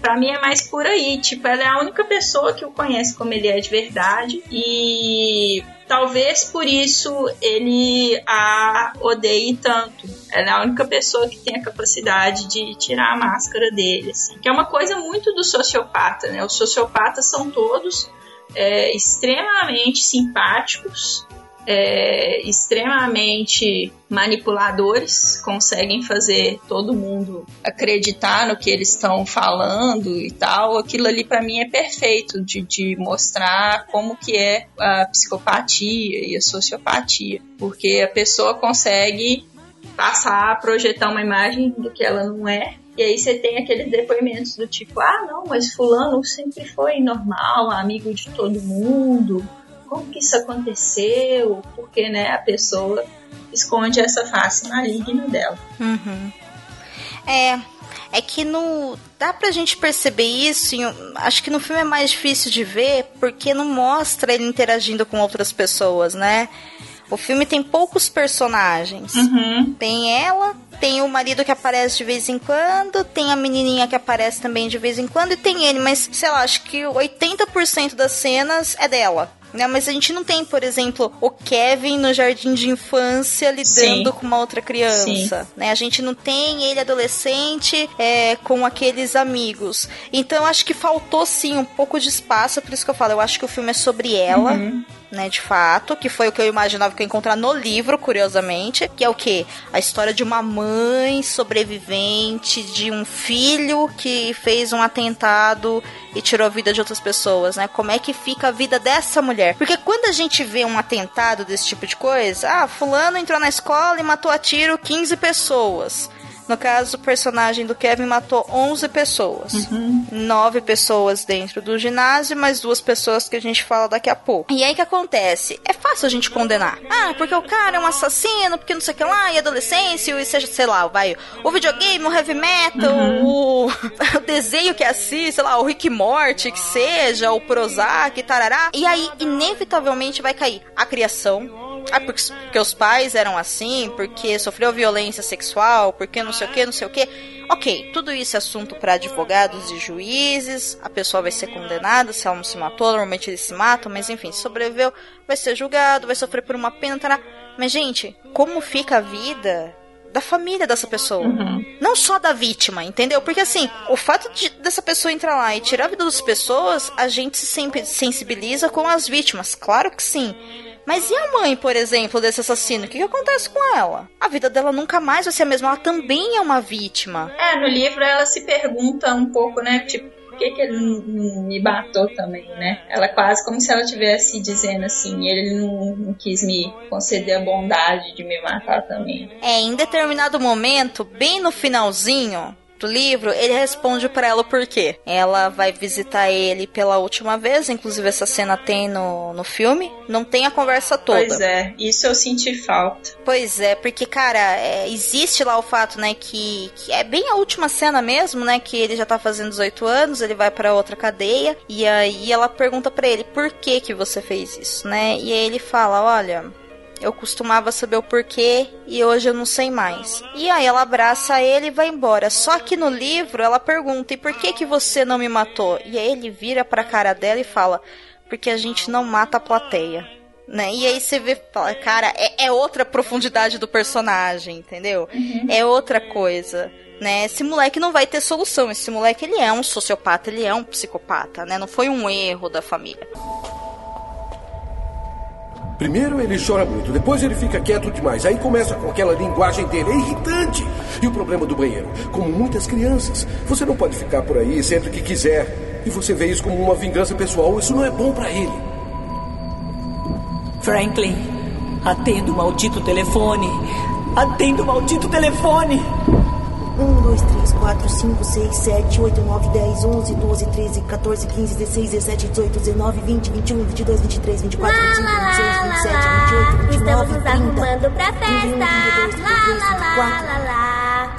Pra mim é mais por aí, tipo, ela é a única pessoa que o conhece como ele é de verdade e talvez por isso ele a odeie tanto. Ela é a única pessoa que tem a capacidade de tirar a máscara dele, assim. Que é uma coisa muito do sociopata, né? Os sociopatas são todos é, extremamente simpáticos, é, extremamente manipuladores, conseguem fazer todo mundo acreditar no que eles estão falando e tal. Aquilo ali para mim é perfeito de, de mostrar como que é a psicopatia e a sociopatia, porque a pessoa consegue passar, projetar uma imagem do que ela não é. E aí você tem aqueles depoimentos do tipo, ah, não, mas fulano sempre foi normal, amigo de todo mundo, como que isso aconteceu, porque né, a pessoa esconde essa face maligna dela. Uhum. É, é que no dá pra gente perceber isso, em, acho que no filme é mais difícil de ver porque não mostra ele interagindo com outras pessoas, né? O filme tem poucos personagens. Uhum. Tem ela, tem o marido que aparece de vez em quando, tem a menininha que aparece também de vez em quando e tem ele, mas sei lá, acho que 80% das cenas é dela. Né, mas a gente não tem, por exemplo, o Kevin no jardim de infância lidando Sim. com uma outra criança. Né? A gente não tem ele adolescente é, com aqueles amigos. Então acho que faltou sim um pouco de espaço, por isso que eu falo, eu acho que o filme é sobre ela. Uhum. Né, de fato, que foi o que eu imaginava que eu ia encontrar no livro, curiosamente, que é o que? A história de uma mãe sobrevivente, de um filho que fez um atentado e tirou a vida de outras pessoas, né? Como é que fica a vida dessa mulher? Porque quando a gente vê um atentado desse tipo de coisa, ah, fulano entrou na escola e matou a tiro 15 pessoas. No caso, o personagem do Kevin matou 11 pessoas. Uhum. Nove pessoas dentro do ginásio, mais duas pessoas que a gente fala daqui a pouco. E aí o que acontece? É fácil a gente condenar. Ah, porque o cara é um assassino, porque não sei o que lá, e adolescência, e seja, sei lá, vai, o videogame, o heavy metal, o, o desenho que é assim, sei lá, o Rick Morty, que seja, o Prozac, tarará. E aí, inevitavelmente, vai cair a criação, ah, porque, porque os pais eram assim, porque sofreu violência sexual, porque não sei o que, não sei o que. Ok, tudo isso é assunto para advogados e juízes, a pessoa vai ser condenada se ela não se matou, normalmente eles se matam, mas enfim, se sobreviveu, vai ser julgado, vai sofrer por uma pena, tará. Mas, gente, como fica a vida da família dessa pessoa. Uhum. Não só da vítima, entendeu? Porque assim, o fato de, dessa pessoa entrar lá e tirar a vida das pessoas, a gente se sempre sensibiliza com as vítimas, claro que sim. Mas e a mãe, por exemplo, desse assassino? O que, que acontece com ela? A vida dela nunca mais vai ser a mesma. Ela também é uma vítima. É, no livro ela se pergunta um pouco, né? Tipo, por que, que ele me matou também, né? Ela quase como se ela estivesse dizendo assim, ele não, não quis me conceder a bondade de me matar também. É, em determinado momento, bem no finalzinho, do livro, ele responde para ela o porquê. Ela vai visitar ele pela última vez, inclusive essa cena tem no, no filme. Não tem a conversa toda. Pois é, isso eu senti falta. Pois é, porque, cara, é, existe lá o fato, né, que, que, é bem a última cena mesmo, né, que ele já tá fazendo 18 anos, ele vai para outra cadeia, e aí ela pergunta para ele, por que que você fez isso, né? E aí ele fala, olha, eu costumava saber o porquê e hoje eu não sei mais. E aí ela abraça ele e vai embora. Só que no livro ela pergunta: "E por que que você não me matou?" E aí ele vira para a cara dela e fala: "Porque a gente não mata a plateia." Né? E aí você vê, fala, cara, é, é outra profundidade do personagem, entendeu? Uhum. É outra coisa. Né? Esse moleque não vai ter solução. Esse moleque ele é um sociopata, ele é um psicopata, né? Não foi um erro da família. Primeiro ele chora muito, depois ele fica quieto demais. Aí começa com aquela linguagem dele, é irritante. E o problema do banheiro, como muitas crianças, você não pode ficar por aí sempre que quiser. E você vê isso como uma vingança pessoal, isso não é bom para ele. Franklin, atenda o maldito telefone. Atenda o maldito telefone. 1, 2, 3, 4, 5, 6, 7, 8, 9, 10, 11, 12, 13, 14, 15, 16, 17, 18, 19, 20, 21, 22, 23, 24, 25, 26, 27, 28, 29, Estamos nos 30, arrumando pra 21, festa. 22, Lá, 23, lá, lá, 24, lá, lá.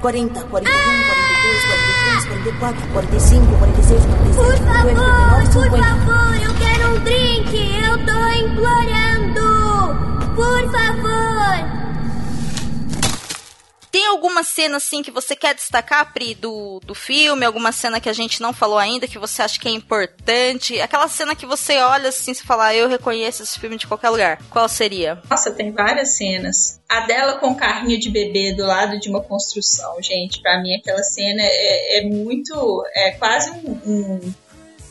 40, 41, 42, 43, 44, 45, 46, 47, Por 48, favor, 49, por 50. favor, eu quero um drink. Eu tô implorando. Por favor. Tem alguma cena assim que você quer destacar, Pri, do, do filme? Alguma cena que a gente não falou ainda que você acha que é importante? Aquela cena que você olha assim e fala, ah, eu reconheço esse filme de qualquer lugar. Qual seria? Nossa, tem várias cenas. A dela com o carrinho de bebê do lado de uma construção, gente. Pra mim, aquela cena é, é muito. É quase um, um,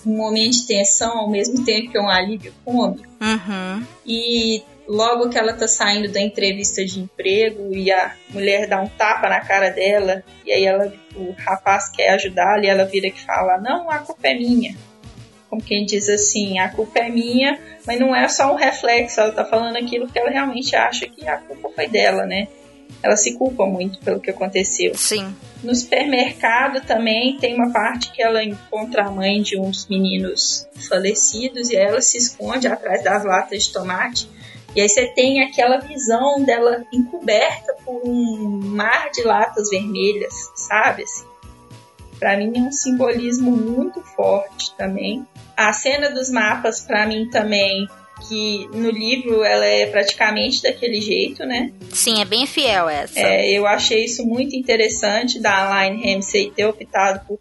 um momento de tensão ao mesmo tempo que é um alívio cômico. Uhum. E logo que ela tá saindo da entrevista de emprego e a mulher dá um tapa na cara dela, e aí ela, o rapaz quer ajudá-la e ela vira que fala: Não, a culpa é minha. Como quem diz assim, a culpa é minha, mas não é só um reflexo, ela tá falando aquilo que ela realmente acha que a culpa foi dela, né? Ela se culpa muito pelo que aconteceu. Sim. No supermercado também tem uma parte que ela encontra a mãe de uns meninos falecidos e ela se esconde atrás das latas de tomate. E aí você tem aquela visão dela encoberta por um mar de latas vermelhas, sabe? Assim, para mim é um simbolismo muito forte também. A cena dos mapas para mim também que no livro ela é praticamente daquele jeito, né? Sim, é bem fiel essa. É, eu achei isso muito interessante da Aline Ramsey ter optado por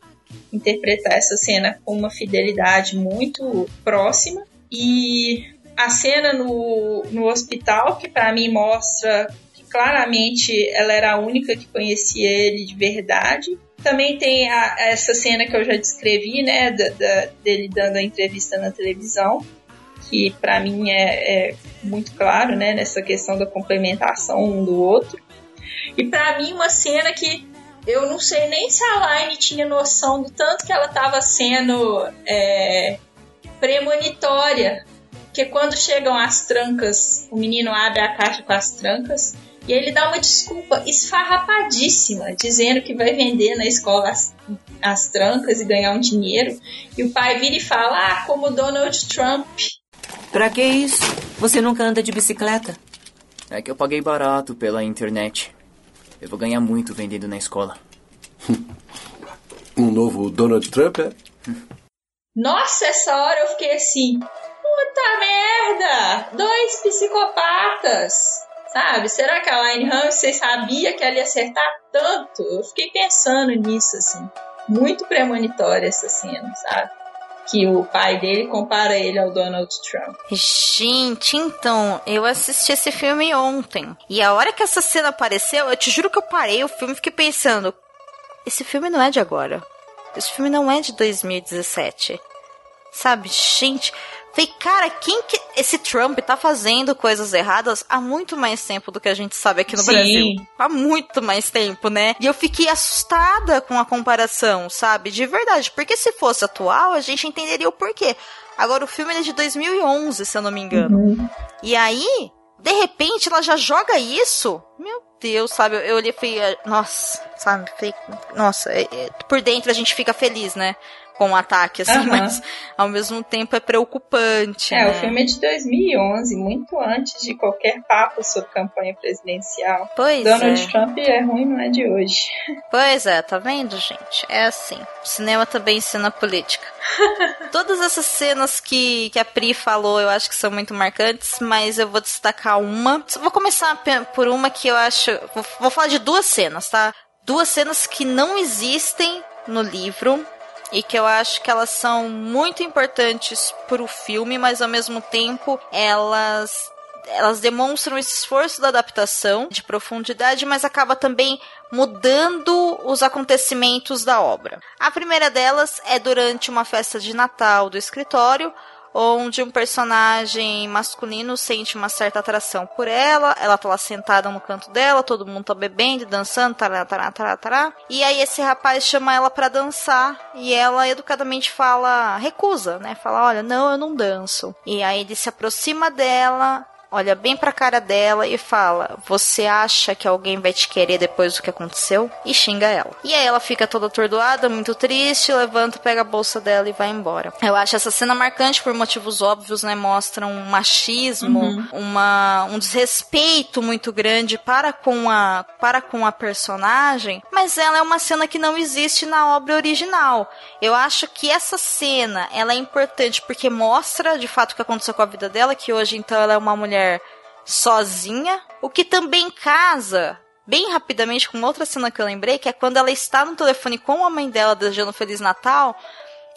interpretar essa cena com uma fidelidade muito próxima. E a cena no, no hospital, que para mim mostra que claramente ela era a única que conhecia ele de verdade. Também tem a, essa cena que eu já descrevi, né, da, da, dele dando a entrevista na televisão, que para mim é, é, muito claro, né, nessa questão da complementação um do outro. E para mim uma cena que eu não sei nem se a Line tinha noção do tanto que ela estava sendo é, premonitória. Porque quando chegam as trancas, o menino abre a caixa com as trancas e ele dá uma desculpa esfarrapadíssima, dizendo que vai vender na escola as, as trancas e ganhar um dinheiro. E o pai vira e fala: Ah, como Donald Trump. Pra que isso? Você nunca anda de bicicleta? É que eu paguei barato pela internet. Eu vou ganhar muito vendendo na escola. Um novo Donald Trump, é? Nossa, essa hora eu fiquei assim: puta merda! Dois psicopatas! Sabe? Será que a Line Ramsey sabia que ela ia acertar tanto? Eu fiquei pensando nisso, assim. Muito premonitória essa cena, sabe? que o pai dele compara ele ao Donald Trump. Gente, então, eu assisti esse filme ontem. E a hora que essa cena apareceu, eu te juro que eu parei o filme e fiquei pensando: esse filme não é de agora. Esse filme não é de 2017. Sabe, gente. Falei, cara, quem que. Esse Trump tá fazendo coisas erradas há muito mais tempo do que a gente sabe aqui no Sim. Brasil. Há muito mais tempo, né? E eu fiquei assustada com a comparação, sabe? De verdade. Porque se fosse atual, a gente entenderia o porquê. Agora, o filme é de 2011, se eu não me engano. E aí, de repente, ela já joga isso. Meu Deus, sabe? Eu, olhei e falei, nossa, sabe? Falei, nossa, é- é- por dentro a gente fica feliz, né? Com o ataque, assim, mas ao mesmo tempo é preocupante. É, né? o filme é de 2011, muito antes de qualquer papo sobre campanha presidencial. Pois Donald é. Trump é ruim, não é de hoje. Pois é, tá vendo, gente? É assim. O cinema também ensina política. Todas essas cenas que, que a Pri falou, eu acho que são muito marcantes, mas eu vou destacar uma. Vou começar por uma que eu acho. Vou, vou falar de duas cenas, tá? Duas cenas que não existem no livro e que eu acho que elas são muito importantes pro filme, mas ao mesmo tempo elas elas demonstram esse esforço da adaptação de profundidade, mas acaba também mudando os acontecimentos da obra. A primeira delas é durante uma festa de Natal do escritório, onde um personagem masculino sente uma certa atração por ela, ela tá lá sentada no canto dela, todo mundo tá bebendo, dançando, tará, tará, tará, tará. E aí esse rapaz chama ela pra dançar e ela educadamente fala, recusa, né? Fala, olha, não, eu não danço. E aí ele se aproxima dela, olha bem pra cara dela e fala: Você acha que alguém vai te querer depois do que aconteceu? E xinga ela. E aí ela fica toda atordoada, muito triste, levanta, pega a bolsa dela e vai embora. Eu acho essa cena marcante por motivos óbvios, né? Mostra um machismo, Uhum. uma, um desrespeito muito grande para com, a, para com a personagem, mas ela é uma cena que não existe na obra original. Eu acho que essa cena ela é importante porque mostra de fato o que aconteceu com a vida dela, que hoje então ela é uma mulher sozinha, o que também casa bem rapidamente com outra cena que eu lembrei, que é quando ela está no telefone com a mãe dela desejando Feliz Natal.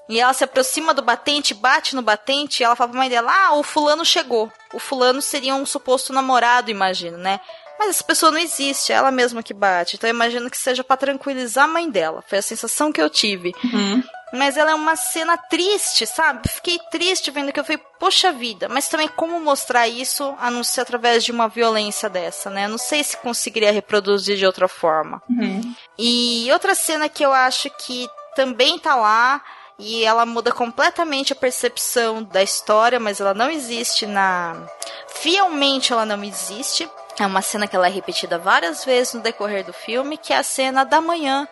E ela se aproxima do batente, bate no batente, e ela fala pra mãe dela: Ah, o fulano chegou. O fulano seria um suposto namorado, imagino, né? Mas essa pessoa não existe, é ela mesma que bate. Então eu imagino que seja para tranquilizar a mãe dela. Foi a sensação que eu tive. Uhum. Mas ela é uma cena triste, sabe? Fiquei triste vendo que eu falei, poxa vida, mas também como mostrar isso a não ser através de uma violência dessa, né? Eu não sei se conseguiria reproduzir de outra forma. Uhum. E outra cena que eu acho que também tá lá e ela muda completamente a percepção da história, mas ela não existe na. Fielmente ela não existe. É uma cena que ela é repetida várias vezes no decorrer do filme, que é a cena da manhã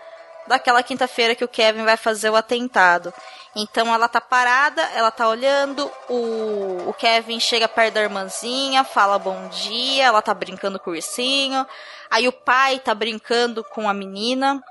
daquela quinta-feira que o Kevin vai fazer o atentado. Então ela tá parada, ela tá olhando, o, o Kevin chega perto da irmãzinha, fala bom dia, ela tá brincando com o ursinho. Aí o pai tá brincando com a menina.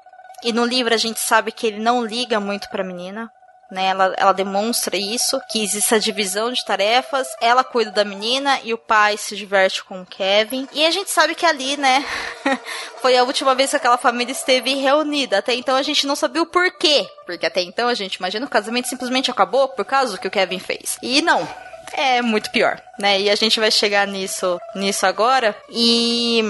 E no livro a gente sabe que ele não liga muito pra menina né? Ela, ela demonstra isso, que existe a divisão de tarefas, ela cuida da menina e o pai se diverte com o Kevin. E a gente sabe que ali, né, foi a última vez que aquela família esteve reunida. Até então a gente não sabia o porquê, porque até então a gente imagina que o casamento simplesmente acabou por causa do que o Kevin fez. E não, é muito pior, né? E a gente vai chegar nisso, nisso agora. E,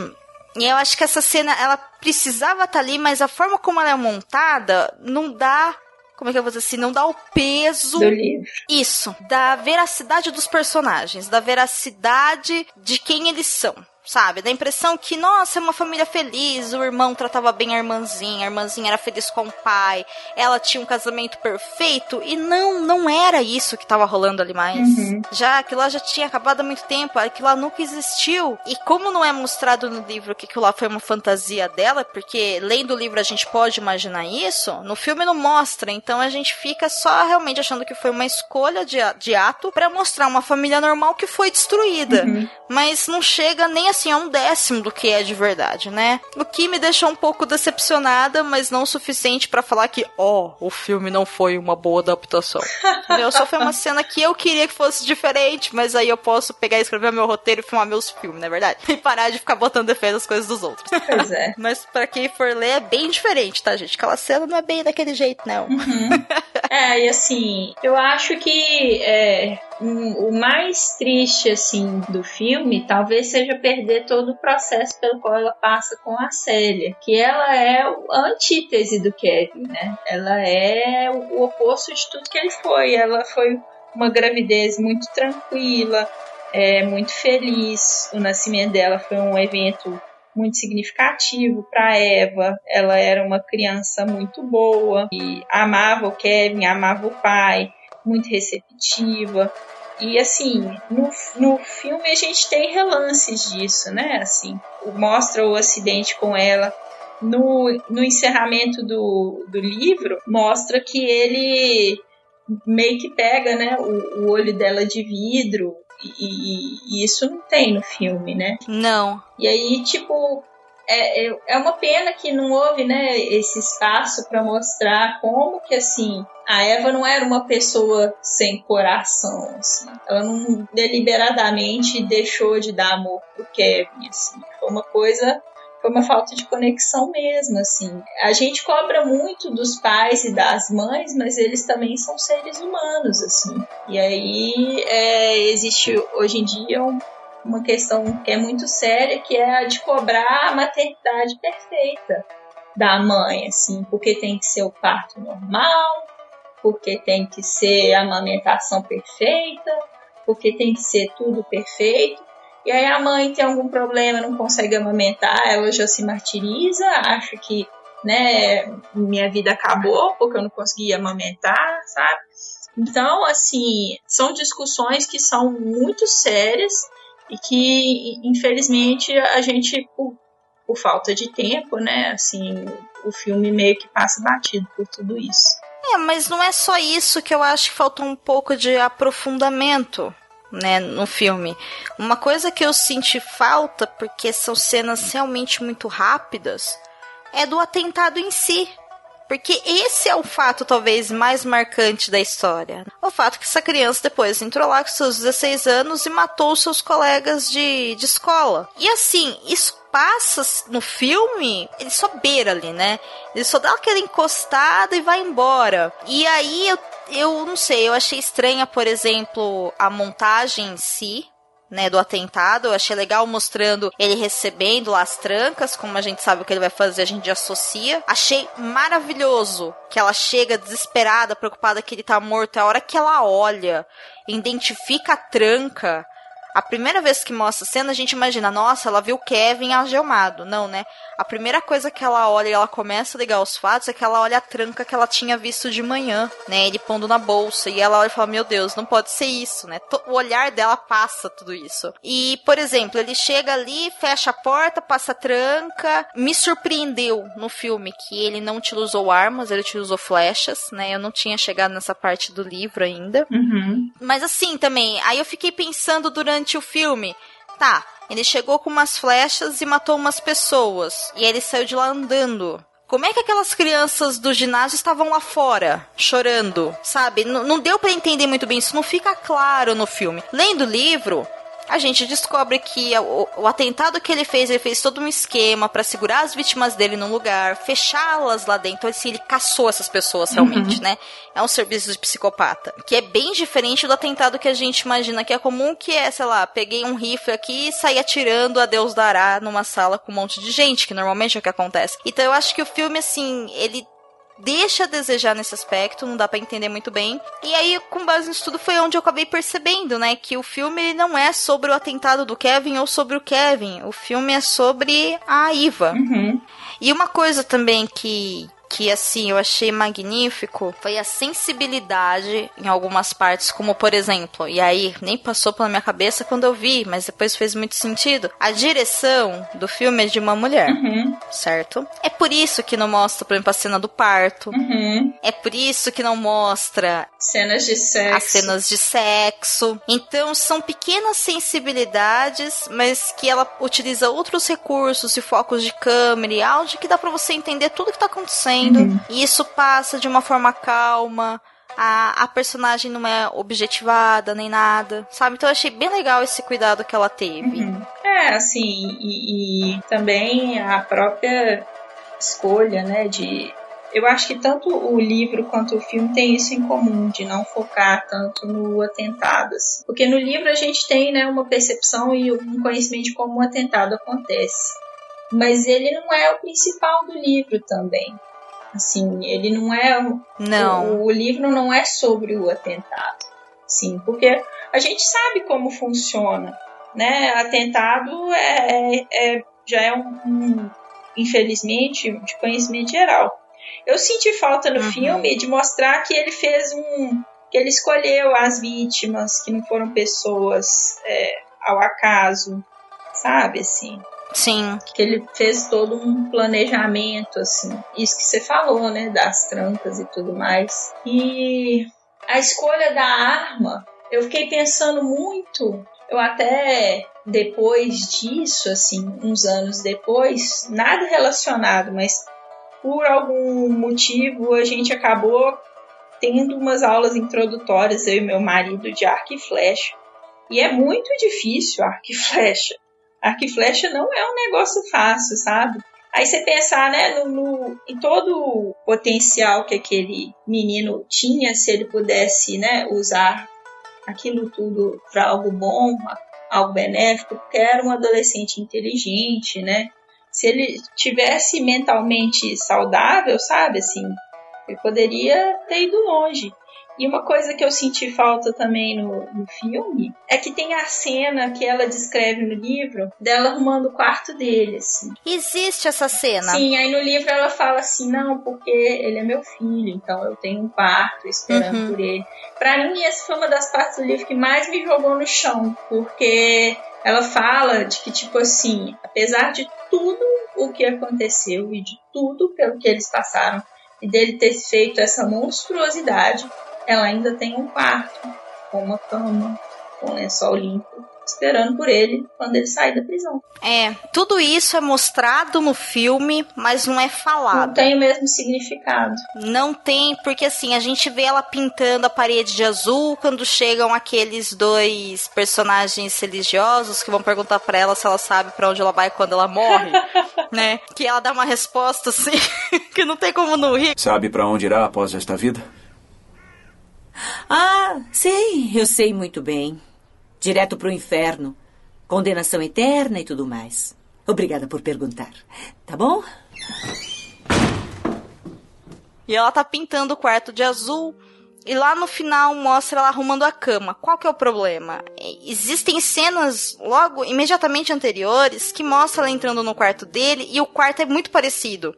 e eu acho que essa cena ela precisava estar tá ali, mas a forma como ela é montada não dá como é que eu vou dizer assim, não dá o peso do livro. Isso, da veracidade dos personagens, da veracidade de quem eles são sabe? Dá a impressão que, nossa, é uma família feliz, o irmão tratava bem a irmãzinha, a irmãzinha era feliz com o pai, ela tinha um casamento perfeito, e não, não era isso que tava rolando ali mais. Uhum. Já, aquilo lá já tinha acabado há muito tempo, aquilo lá nunca existiu. E como não é mostrado no livro que aquilo lá foi uma fantasia dela, porque lendo o livro a gente pode imaginar isso, no filme não mostra, então a gente fica só realmente achando que foi uma escolha de, de ato para mostrar uma família normal que foi destruída. Uhum. Mas não chega nem a assim, é um décimo do que é de verdade, né? O que me deixou um pouco decepcionada, mas não o suficiente para falar que, ó, oh, o filme não foi uma boa adaptação. Entendeu? Só foi uma cena que eu queria que fosse diferente, mas aí eu posso pegar e escrever meu roteiro e filmar meus filmes, não é verdade? E parar de ficar botando defesa das coisas dos outros. Pois é. mas para quem for ler é bem diferente, tá, gente? Aquela cena não é bem daquele jeito, não. Uhum. é, e assim, eu acho que é, o mais triste, assim, do filme talvez seja perder todo o processo pelo qual ela passa com a Célia, que ela é a antítese do Kevin, né? Ela é o oposto de tudo que ele foi. Ela foi uma gravidez muito tranquila, é, muito feliz. O nascimento dela foi um evento muito significativo para Eva. Ela era uma criança muito boa e amava o Kevin, amava o pai muito receptiva. E assim, no, no filme a gente tem relances disso, né? Assim, mostra o acidente com ela. No, no encerramento do, do livro, mostra que ele meio que pega né, o, o olho dela de vidro. E, e, isso não tem no filme, né? Não. E aí, tipo, é, é, é uma pena que não houve né, esse espaço para mostrar como que assim a Eva não era uma pessoa sem coração, assim. Ela não deliberadamente deixou de dar amor pro Kevin, assim. Foi uma coisa, foi uma falta de conexão mesmo, assim. A gente cobra muito dos pais e das mães, mas eles também são seres humanos, assim. E aí é, existe hoje em dia um, uma questão que é muito séria, que é a de cobrar a maternidade perfeita da mãe, assim, porque tem que ser o parto normal, porque tem que ser a amamentação perfeita, porque tem que ser tudo perfeito. E aí a mãe tem algum problema, não consegue amamentar, ela já se martiriza, acha que, né, minha vida acabou porque eu não consegui amamentar, sabe? Então, assim, são discussões que são muito sérias e que, infelizmente, a gente, por, por falta de tempo, né, assim, o filme meio que passa batido por tudo isso. É, mas não é só isso que eu acho que faltou um pouco de aprofundamento. Né, no filme. Uma coisa que eu senti falta, porque são cenas realmente muito rápidas, é do atentado em si. Porque esse é o fato talvez mais marcante da história. O fato que essa criança depois entrou lá com seus 16 anos e matou seus colegas de, de escola. E assim, isso passa no filme, ele só beira ali, né? Ele só dá aquela encostada e vai embora. E aí eu, eu não sei, eu achei estranha, por exemplo, a montagem em si, né, do atentado. Eu achei legal mostrando ele recebendo lá as trancas, como a gente sabe o que ele vai fazer, a gente associa. Achei maravilhoso que ela chega desesperada, preocupada que ele tá morto. A hora que ela olha, identifica a tranca, a primeira vez que mostra a cena, a gente imagina, nossa, ela viu Kevin algemado. Não, né? A primeira coisa que ela olha e ela começa a ligar os fatos é que ela olha a tranca que ela tinha visto de manhã, né? Ele pondo na bolsa. E ela olha e fala: Meu Deus, não pode ser isso, né? O olhar dela passa tudo isso. E, por exemplo, ele chega ali, fecha a porta, passa a tranca. Me surpreendeu no filme que ele não utilizou armas, ele utilizou flechas, né? Eu não tinha chegado nessa parte do livro ainda. Uhum. Mas assim também, aí eu fiquei pensando durante o filme, tá, ele chegou com umas flechas e matou umas pessoas. E ele saiu de lá andando. Como é que aquelas crianças do ginásio estavam lá fora, chorando, sabe? N não deu para entender muito bem, isso não fica claro no filme. Lendo o livro, a gente descobre que o, o, atentado que ele fez, ele fez todo um esquema para segurar as vítimas dele num lugar, fechá-las lá dentro. Então, assim, ele caçou essas pessoas realmente, uhum. né? É um serviço de psicopata. Que é bem diferente do atentado que a gente imagina que é comum, que é, sei lá, peguei um rifle aqui e saí atirando a Deus dará numa sala com um monte de gente, que normalmente é o que acontece. Então eu acho que o filme, assim, ele deixa a desejar nesse aspecto, não dá para entender muito bem. E aí, com base nisso tudo, foi onde eu acabei percebendo, né, que o filme não é sobre o atentado do Kevin ou sobre o Kevin. O filme é sobre a Iva. Uhum. E uma coisa também que que assim eu achei magnífico foi a sensibilidade em algumas partes, como por exemplo, e aí nem passou pela minha cabeça quando eu vi, mas depois fez muito sentido. A direção do filme é de uma mulher, uhum. certo? É por isso que não mostra, por exemplo, a cena do parto. Uhum. É por isso que não mostra cenas de sexo. As cenas de sexo. Então são pequenas sensibilidades, mas que ela utiliza outros recursos e focos de câmera e áudio que dá para você entender tudo que tá acontecendo acontecendo. Uhum. E isso passa de uma forma calma. A, a personagem não é objetivada nem nada, sabe? Então eu achei bem legal esse cuidado que ela teve. Uhum. É, assim, e, e também a própria escolha, né, de eu acho que tanto o livro quanto o filme tem isso em comum, de não focar tanto no atentado. Assim. Porque no livro a gente tem né, uma percepção e um conhecimento de como o atentado acontece. Mas ele não é o principal do livro também. Assim, ele não é. Não. O, o livro não é sobre o atentado. Sim, porque a gente sabe como funciona. Né? Atentado é, é, é já é um, um, infelizmente, de conhecimento geral. Eu senti falta no uhum. filme de mostrar que ele fez um. que ele escolheu as vítimas, que não foram pessoas é, ao acaso, sabe? Assim. Sim. Que ele fez todo um planejamento, assim. Isso que você falou, né? Das trancas e tudo mais. E a escolha da arma, eu fiquei pensando muito. Eu até depois disso, assim, uns anos depois, nada relacionado, mas por algum motivo a gente acabou tendo umas aulas introdutórias, eu e meu marido, de arco e flecha. E é muito difícil arco e flecha arco e flecha não é um negócio fácil, sabe? Aí você pensar, né, no, no, em todo o potencial que aquele menino tinha, se ele pudesse, né, usar aquilo tudo para algo bom, algo benéfico, porque era um adolescente inteligente, né? Se ele tivesse mentalmente saudável, sabe, assim, ele poderia ter ido longe. E uma coisa que eu senti falta também no, no, filme é que tem a cena que ela descreve no livro dela arrumando o quarto dele, assim. Existe essa cena? Sim, aí no livro ela fala assim, não, porque ele é meu filho, então eu tenho um quarto esperando uhum. por ele. Pra mim, essa foi uma das partes do livro que mais me jogou no chão, porque ela fala de que, tipo assim, apesar de tudo o que aconteceu e de tudo pelo que eles passaram, e dele ter feito essa monstruosidade, ela ainda tem um quarto com uma cama, com lençol limpo, esperando por ele quando ele sair da prisão. É, tudo isso é mostrado no filme, mas não é falado. Não tem o mesmo significado. Não tem, porque assim, a gente vê ela pintando a parede de azul quando chegam aqueles dois personagens religiosos que vão perguntar para ela se ela sabe para onde ela vai quando ela morre, né? Que ela dá uma resposta assim, que não tem como não rir. Sabe para onde irá após esta vida? Ah, sei, eu sei muito bem. Direto pro inferno. condenação eterna e tudo mais. Obrigada por perguntar. Tá bom? E ela tá pintando o quarto de azul. E lá no final mostra ela arrumando a cama. Qual que é o problema? Existem cenas logo imediatamente anteriores que mostram ela entrando no quarto dele e o quarto é muito parecido.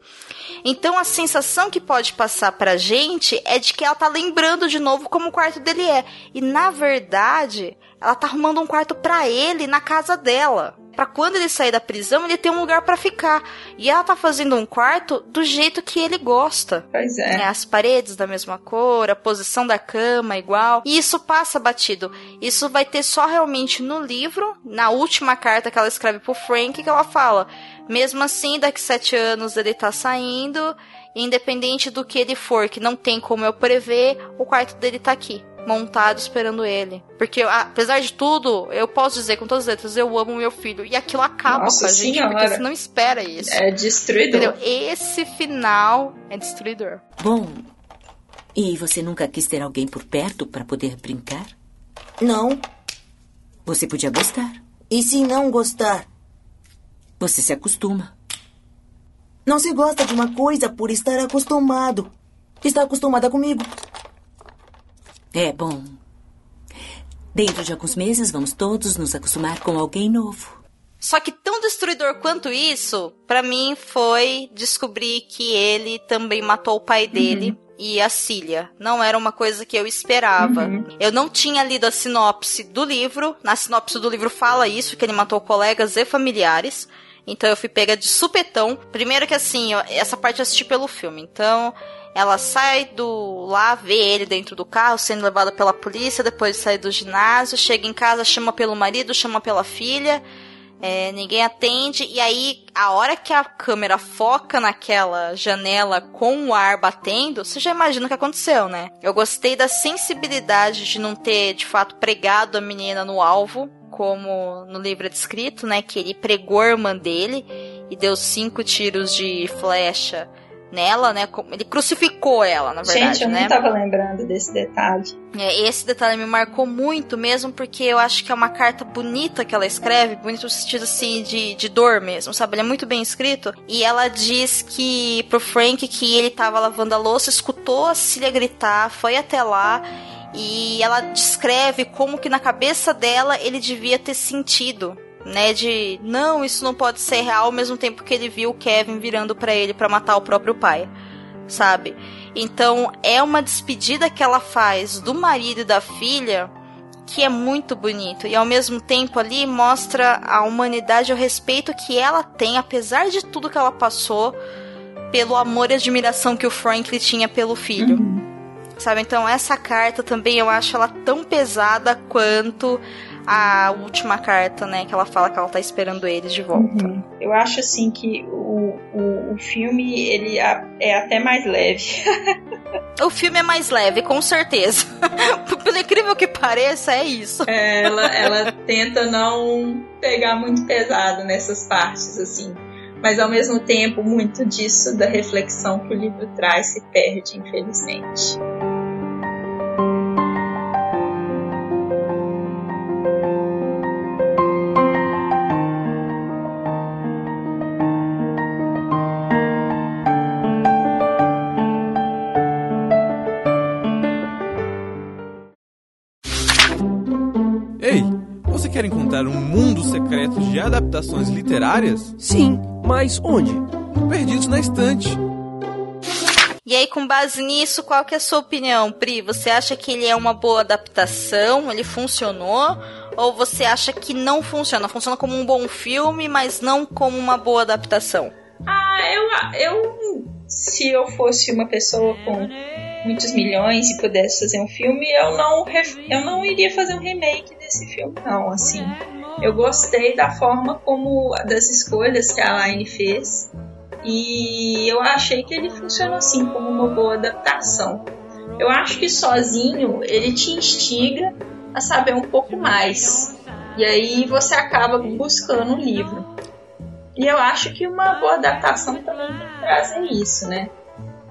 Então a sensação que pode passar pra gente é de que ela tá lembrando de novo como o quarto dele é. E na verdade, ela tá arrumando um quarto para ele na casa dela para quando ele sair da prisão, ele ter um lugar para ficar. E ela tá fazendo um quarto do jeito que ele gosta. Pois é. é. As paredes da mesma cor, a posição da cama igual. E isso passa batido. Isso vai ter só realmente no livro, na última carta que ela escreve pro Frank, que ela fala: mesmo assim, daqui sete anos ele tá saindo. Independente do que ele for, que não tem como eu prever, o quarto dele tá aqui montado esperando ele. Porque, apesar de tudo, eu posso dizer com todas as letras, eu amo meu filho. E aquilo acaba Nossa com a gente, senhora. porque você não espera isso. É destruidor. Entendeu? Esse final é destruidor. Bom, e você nunca quis ter alguém por perto para poder brincar? Não. Você podia gostar. E se não gostar? Você se acostuma. Não se gosta de uma coisa por estar acostumado. Está acostumada comigo. É bom. Dentro de alguns meses, vamos todos nos acostumar com alguém novo. Só que tão destruidor quanto isso, para mim foi descobrir que ele também matou o pai dele. Uhum. E a Cília. Não era uma coisa que eu esperava. Uhum. Eu não tinha lido a sinopse do livro. Na sinopse do livro fala isso, que ele matou colegas e familiares. Então eu fui pega de supetão. Primeiro que assim, essa parte eu assisti pelo filme. Então ela sai do lá, vê ele dentro do carro sendo levada pela polícia, depois sai do ginásio, chega em casa, chama pelo marido, chama pela filha. É, ninguém atende, e aí, a hora que a câmera foca naquela janela com o ar batendo, você já imagina o que aconteceu, né? Eu gostei da sensibilidade de não ter, de fato, pregado a menina no alvo, como no livro é descrito, né? Que ele pregou a irmã dele e deu cinco tiros de flecha nela, né? Ele crucificou ela, na verdade, Gente, eu né? não tava lembrando desse detalhe. É, esse detalhe me marcou muito mesmo, porque eu acho que é uma carta bonita que ela escreve, bonito no sentido assim de, de dor mesmo, sabe? Ele é muito bem escrito. E ela diz que pro Frank que ele tava lavando a louça, escutou a Cília gritar, foi até lá. E ela descreve como que na cabeça dela ele devia ter sentido, né? De não, isso não pode ser real, ao mesmo tempo que ele viu o Kevin virando pra ele pra matar o próprio pai, sabe? Então é uma despedida que ela faz do marido e da filha que é muito bonito e ao mesmo tempo ali mostra a humanidade, o respeito que ela tem, apesar de tudo que ela passou, pelo amor e admiração que o Franklin tinha pelo filho. Sabe? Então essa carta também eu acho ela tão pesada quanto a última carta, né, que ela fala que ela tá esperando eles de volta. Uhum. Eu acho assim que o, o, o filme ele é até mais leve. O filme é mais leve, com certeza. Pelo incrível que pareça, é isso. É, ela, ela tenta não pegar muito pesado nessas partes, assim. Mas ao mesmo tempo, muito disso da reflexão que o livro traz se perde, infelizmente. Um mundo secreto de adaptações literárias? Sim, mas onde? Perdidos na estante. E aí, com base nisso, qual que é a sua opinião, Pri? Você acha que ele é uma boa adaptação? Ele funcionou? Ou você acha que não funciona? Funciona como um bom filme, mas não como uma boa adaptação? Ah, eu, eu. Se eu fosse uma pessoa com muitos milhões e pudesse fazer um filme, eu não, eu não iria fazer um remake desse filme, não. Assim, eu gostei da forma como. das escolhas que a Line fez. E eu achei que ele funcionou assim, como uma boa adaptação. Eu acho que sozinho ele te instiga a saber um pouco mais. E aí você acaba buscando o livro. E eu acho que uma boa adaptação também tem que trazer isso, né?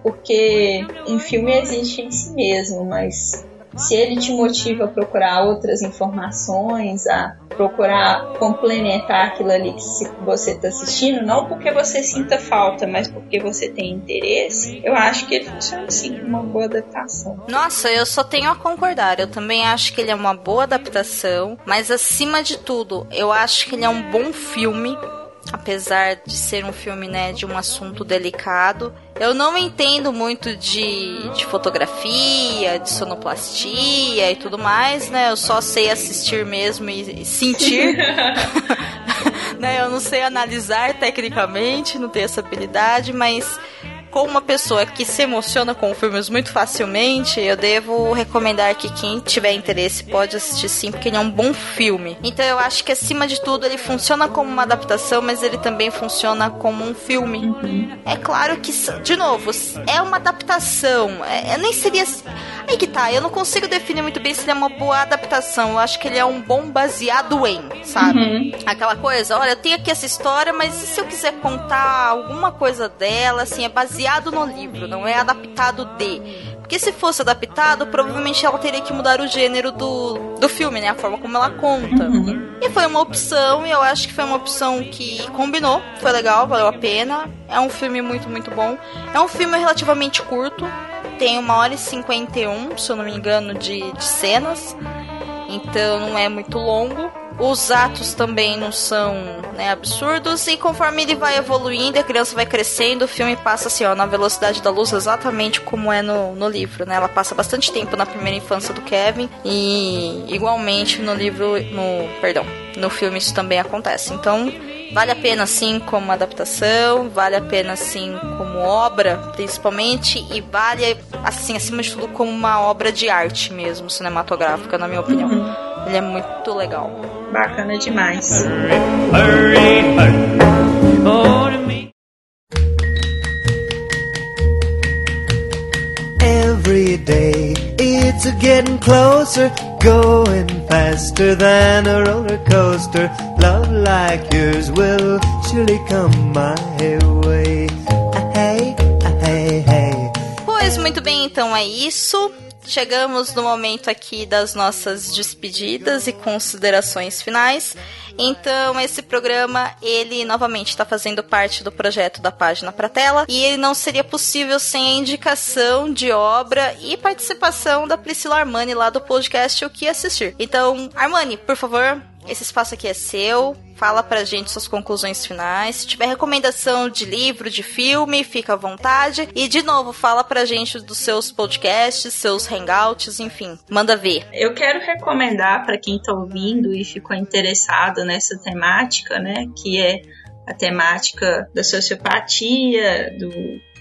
Porque um filme existe em si mesmo, mas se ele te motiva a procurar outras informações, a, procurar complementar aquilo ali que você está assistindo, não porque você sinta falta, mas porque você tem interesse, eu acho que ele funciona sim uma boa adaptação. Nossa, eu só tenho a concordar. Eu também acho que ele é uma boa adaptação, mas acima de tudo, eu acho que ele é um bom filme apesar de ser um filme né, de um assunto delicado. Eu não entendo muito de, de fotografia, de sonoplastia e tudo mais, né? Eu só sei assistir mesmo e, e sentir. né? Eu não sei analisar tecnicamente, não tenho essa habilidade, mas como uma pessoa que se emociona com filmes muito facilmente, eu devo recomendar que quem tiver interesse pode assistir sim, porque ele é um bom filme. Então eu acho que acima de tudo ele funciona como uma adaptação, mas ele também funciona como um filme. Uhum. É claro que, de novo, é uma adaptação. É, nem seria. Aí que tá, eu não consigo definir muito bem se ele é uma boa adaptação. Eu acho que ele é um bom baseado em, sabe? Uhum. Aquela coisa, olha, eu tenho aqui essa história, mas se eu quiser contar alguma coisa dela, assim, é baseado baseado no livro, não é adaptado de. Porque se fosse adaptado, provavelmente ela teria que mudar o gênero do, do filme, né? A forma como ela conta. Uhum. E foi uma opção, e eu acho que foi uma opção que combinou, foi legal, valeu a pena. É um filme muito, muito bom. É um filme relativamente curto, tem uma hora e 51, se eu não me engano, de, de cenas. Então não é muito longo. Os atos também não são né, absurdos e conforme ele vai evoluindo, a criança vai crescendo, o filme passa assim, ó, na velocidade da luz exatamente como é no, no livro, né? Ela passa bastante tempo na primeira infância do Kevin e igualmente no livro, no, perdão, no filme isso também acontece. Então, vale a pena sim como adaptação, vale a pena sim como obra, principalmente, e vale assim acima de tudo como uma obra de arte mesmo, cinematográfica, na minha opinião. Uhum. Ele é muito legal. Bacana demais. Hurry, hurry, hurry. Every day it's getting closer, going faster than a roller coaster. Love like yours will surely come my way. Hey, hey, hey. Pois muito bem, então é isso. Chegamos no momento aqui das nossas despedidas e considerações finais. Então, esse programa, ele novamente está fazendo parte do projeto da página para tela e ele não seria possível sem a indicação de obra e participação da Priscila Armani lá do podcast O que assistir. Então, Armani, por favor, esse espaço aqui é seu. Fala pra gente suas conclusões finais. Se tiver recomendação de livro, de filme, fica à vontade. E de novo, fala pra gente dos seus podcasts, seus hangouts, enfim, manda ver. Eu quero recomendar para quem tá ouvindo e ficou interessado nessa temática, né, que é a temática da sociopatia, do,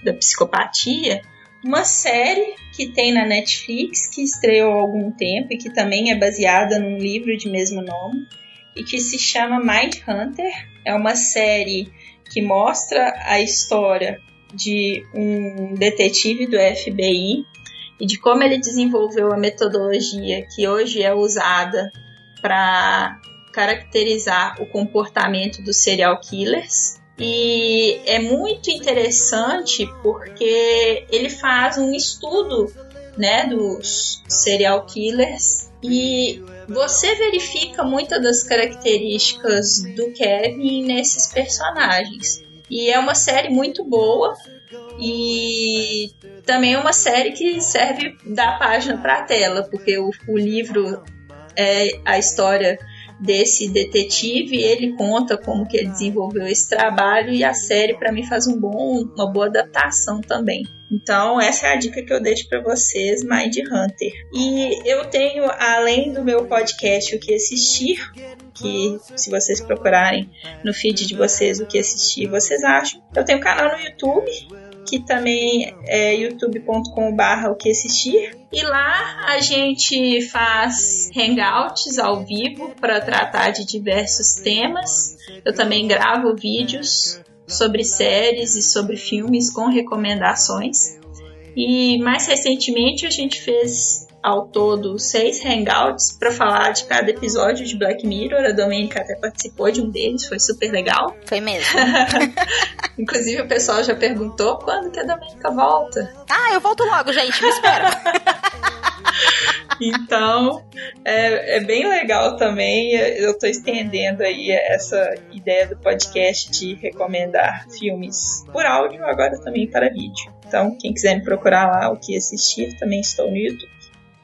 da psicopatia, uma série que tem na Netflix, que estreou há algum tempo e que também é baseada num livro de mesmo nome, e que se chama Mind Hunter. É uma série que mostra a história de um detetive do FBI e de como ele desenvolveu a metodologia que hoje é usada para caracterizar o comportamento dos serial killers. E é muito interessante porque ele faz um estudo né, dos serial killers e você verifica muitas das características do Kevin nesses personagens. E é uma série muito boa e também é uma série que serve da página para a tela, porque o, o livro é a história desse detetive, ele conta como que ele desenvolveu esse trabalho e a série para mim faz um bom, uma boa adaptação também. Então, essa é a dica que eu deixo para vocês, Mind Hunter. E eu tenho, além do meu podcast O que assistir, que se vocês procurarem no feed de vocês o que assistir, vocês acham. Eu tenho um canal no YouTube, que também é youtube.com/barra o que assistir. E lá a gente faz hangouts ao vivo para tratar de diversos temas. Eu também gravo vídeos sobre séries e sobre filmes com recomendações. E mais recentemente a gente fez ao todo seis hangouts para falar de cada episódio de Black Mirror. A Domênica até participou de um deles, foi super legal. Foi mesmo. Inclusive o pessoal já perguntou quando que a Domênica volta. Ah, eu volto logo, gente, me espera. Então, é, é, bem legal também. Eu estou estendendo aí essa ideia do podcast de recomendar filmes por áudio, agora também para vídeo. Então, quem quiser me procurar lá o que assistir, também estou no YouTube.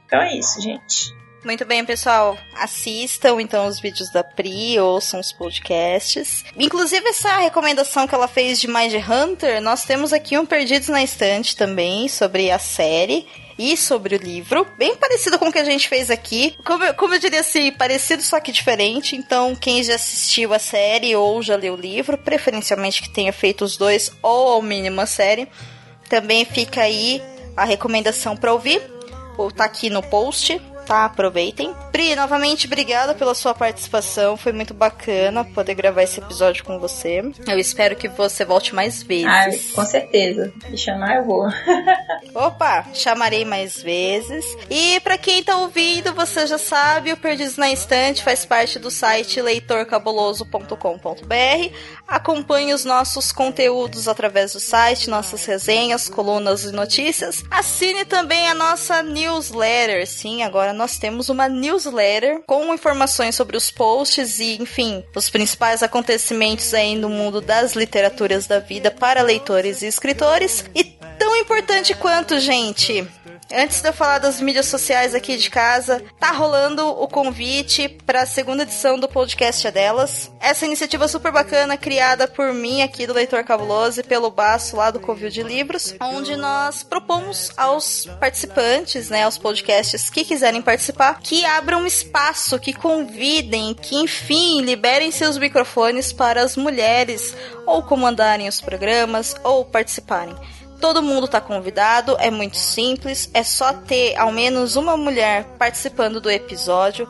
Então é isso, gente. Muito bem, pessoal. Assistam então os vídeos da Pri, ouçam os podcasts. Inclusive, essa recomendação que ela fez de Mind Hunter, nós temos aqui um Perdidos na Estante também sobre a série e sobre o livro. Bem parecido com o que a gente fez aqui. Como, como eu diria assim, parecido, só que diferente. Então, quem já assistiu a série ou já leu o livro, preferencialmente que tenha feito os dois ou ao mínimo a série, também fica aí a recomendação para ouvir. Ou tá aqui no post tá? Aproveitem. Pri, novamente, obrigada pela sua participação. Foi muito bacana poder gravar esse episódio com você. Eu espero que você volte mais vezes. Ah, com certeza. Me chamar, eu vou. Opa, chamarei mais vezes. E para quem tá ouvindo, você já sabe, o Perdidos na Instante faz parte do site leitorcabuloso.com.br. Acompanhe os nossos conteúdos através do site, nossas resenhas, colunas e notícias. Assine também a nossa newsletter. Sim, agora nós temos uma newsletter com informações sobre os posts e, enfim, os principais acontecimentos aí no mundo das literaturas da vida para leitores e escritores. E tão importante quanto, gente, Antes de eu falar das mídias sociais aqui de casa, tá rolando o convite para a segunda edição do podcast delas. Essa iniciativa super bacana criada por mim aqui do Leitor Cabuloso e pelo Baço lá do Covil de Livros, onde nós propomos aos participantes, né, aos podcasts que quiserem participar, que abram espaço, que convidem, que enfim liberem seus microfones para as mulheres ou comandarem os programas ou participarem. Todo mundo está convidado, é muito simples, é só ter ao menos uma mulher participando do episódio.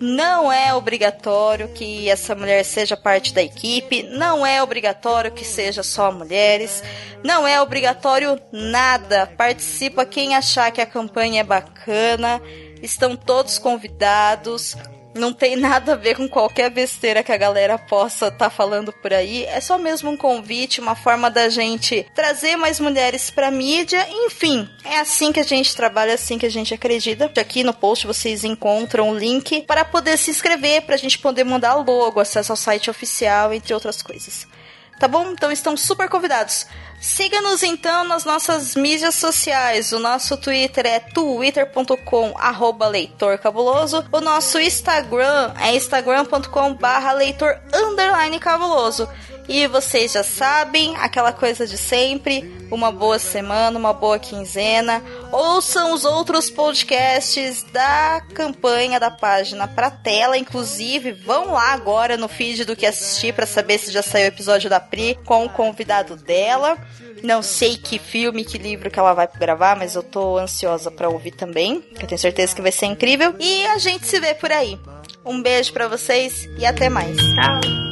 Não é obrigatório que essa mulher seja parte da equipe, não é obrigatório que seja só mulheres, não é obrigatório nada. Participa quem achar que a campanha é bacana, estão todos convidados. Não tem nada a ver com qualquer besteira que a galera possa estar tá falando por aí. É só mesmo um convite, uma forma da gente trazer mais mulheres pra mídia. Enfim, é assim que a gente trabalha, é assim que a gente acredita. Aqui no post vocês encontram o link para poder se inscrever, pra gente poder mandar logo, acesso ao site oficial, entre outras coisas. Tá bom? Então estão super convidados. Siga-nos então nas nossas mídias sociais. O nosso Twitter é twitter.com leitorcabuloso. O nosso Instagram é instagram.com leitor cabuloso. E vocês já sabem, aquela coisa de sempre, uma boa semana, uma boa quinzena. Ouçam os outros podcasts da campanha da página pra tela, inclusive vão lá agora no feed do que assistir para saber se já saiu o episódio da Pri com o convidado dela. Não sei que filme, que livro que ela vai gravar, mas eu tô ansiosa para ouvir também. Eu tenho certeza que vai ser incrível. E a gente se vê por aí. Um beijo para vocês e até mais. Tchau.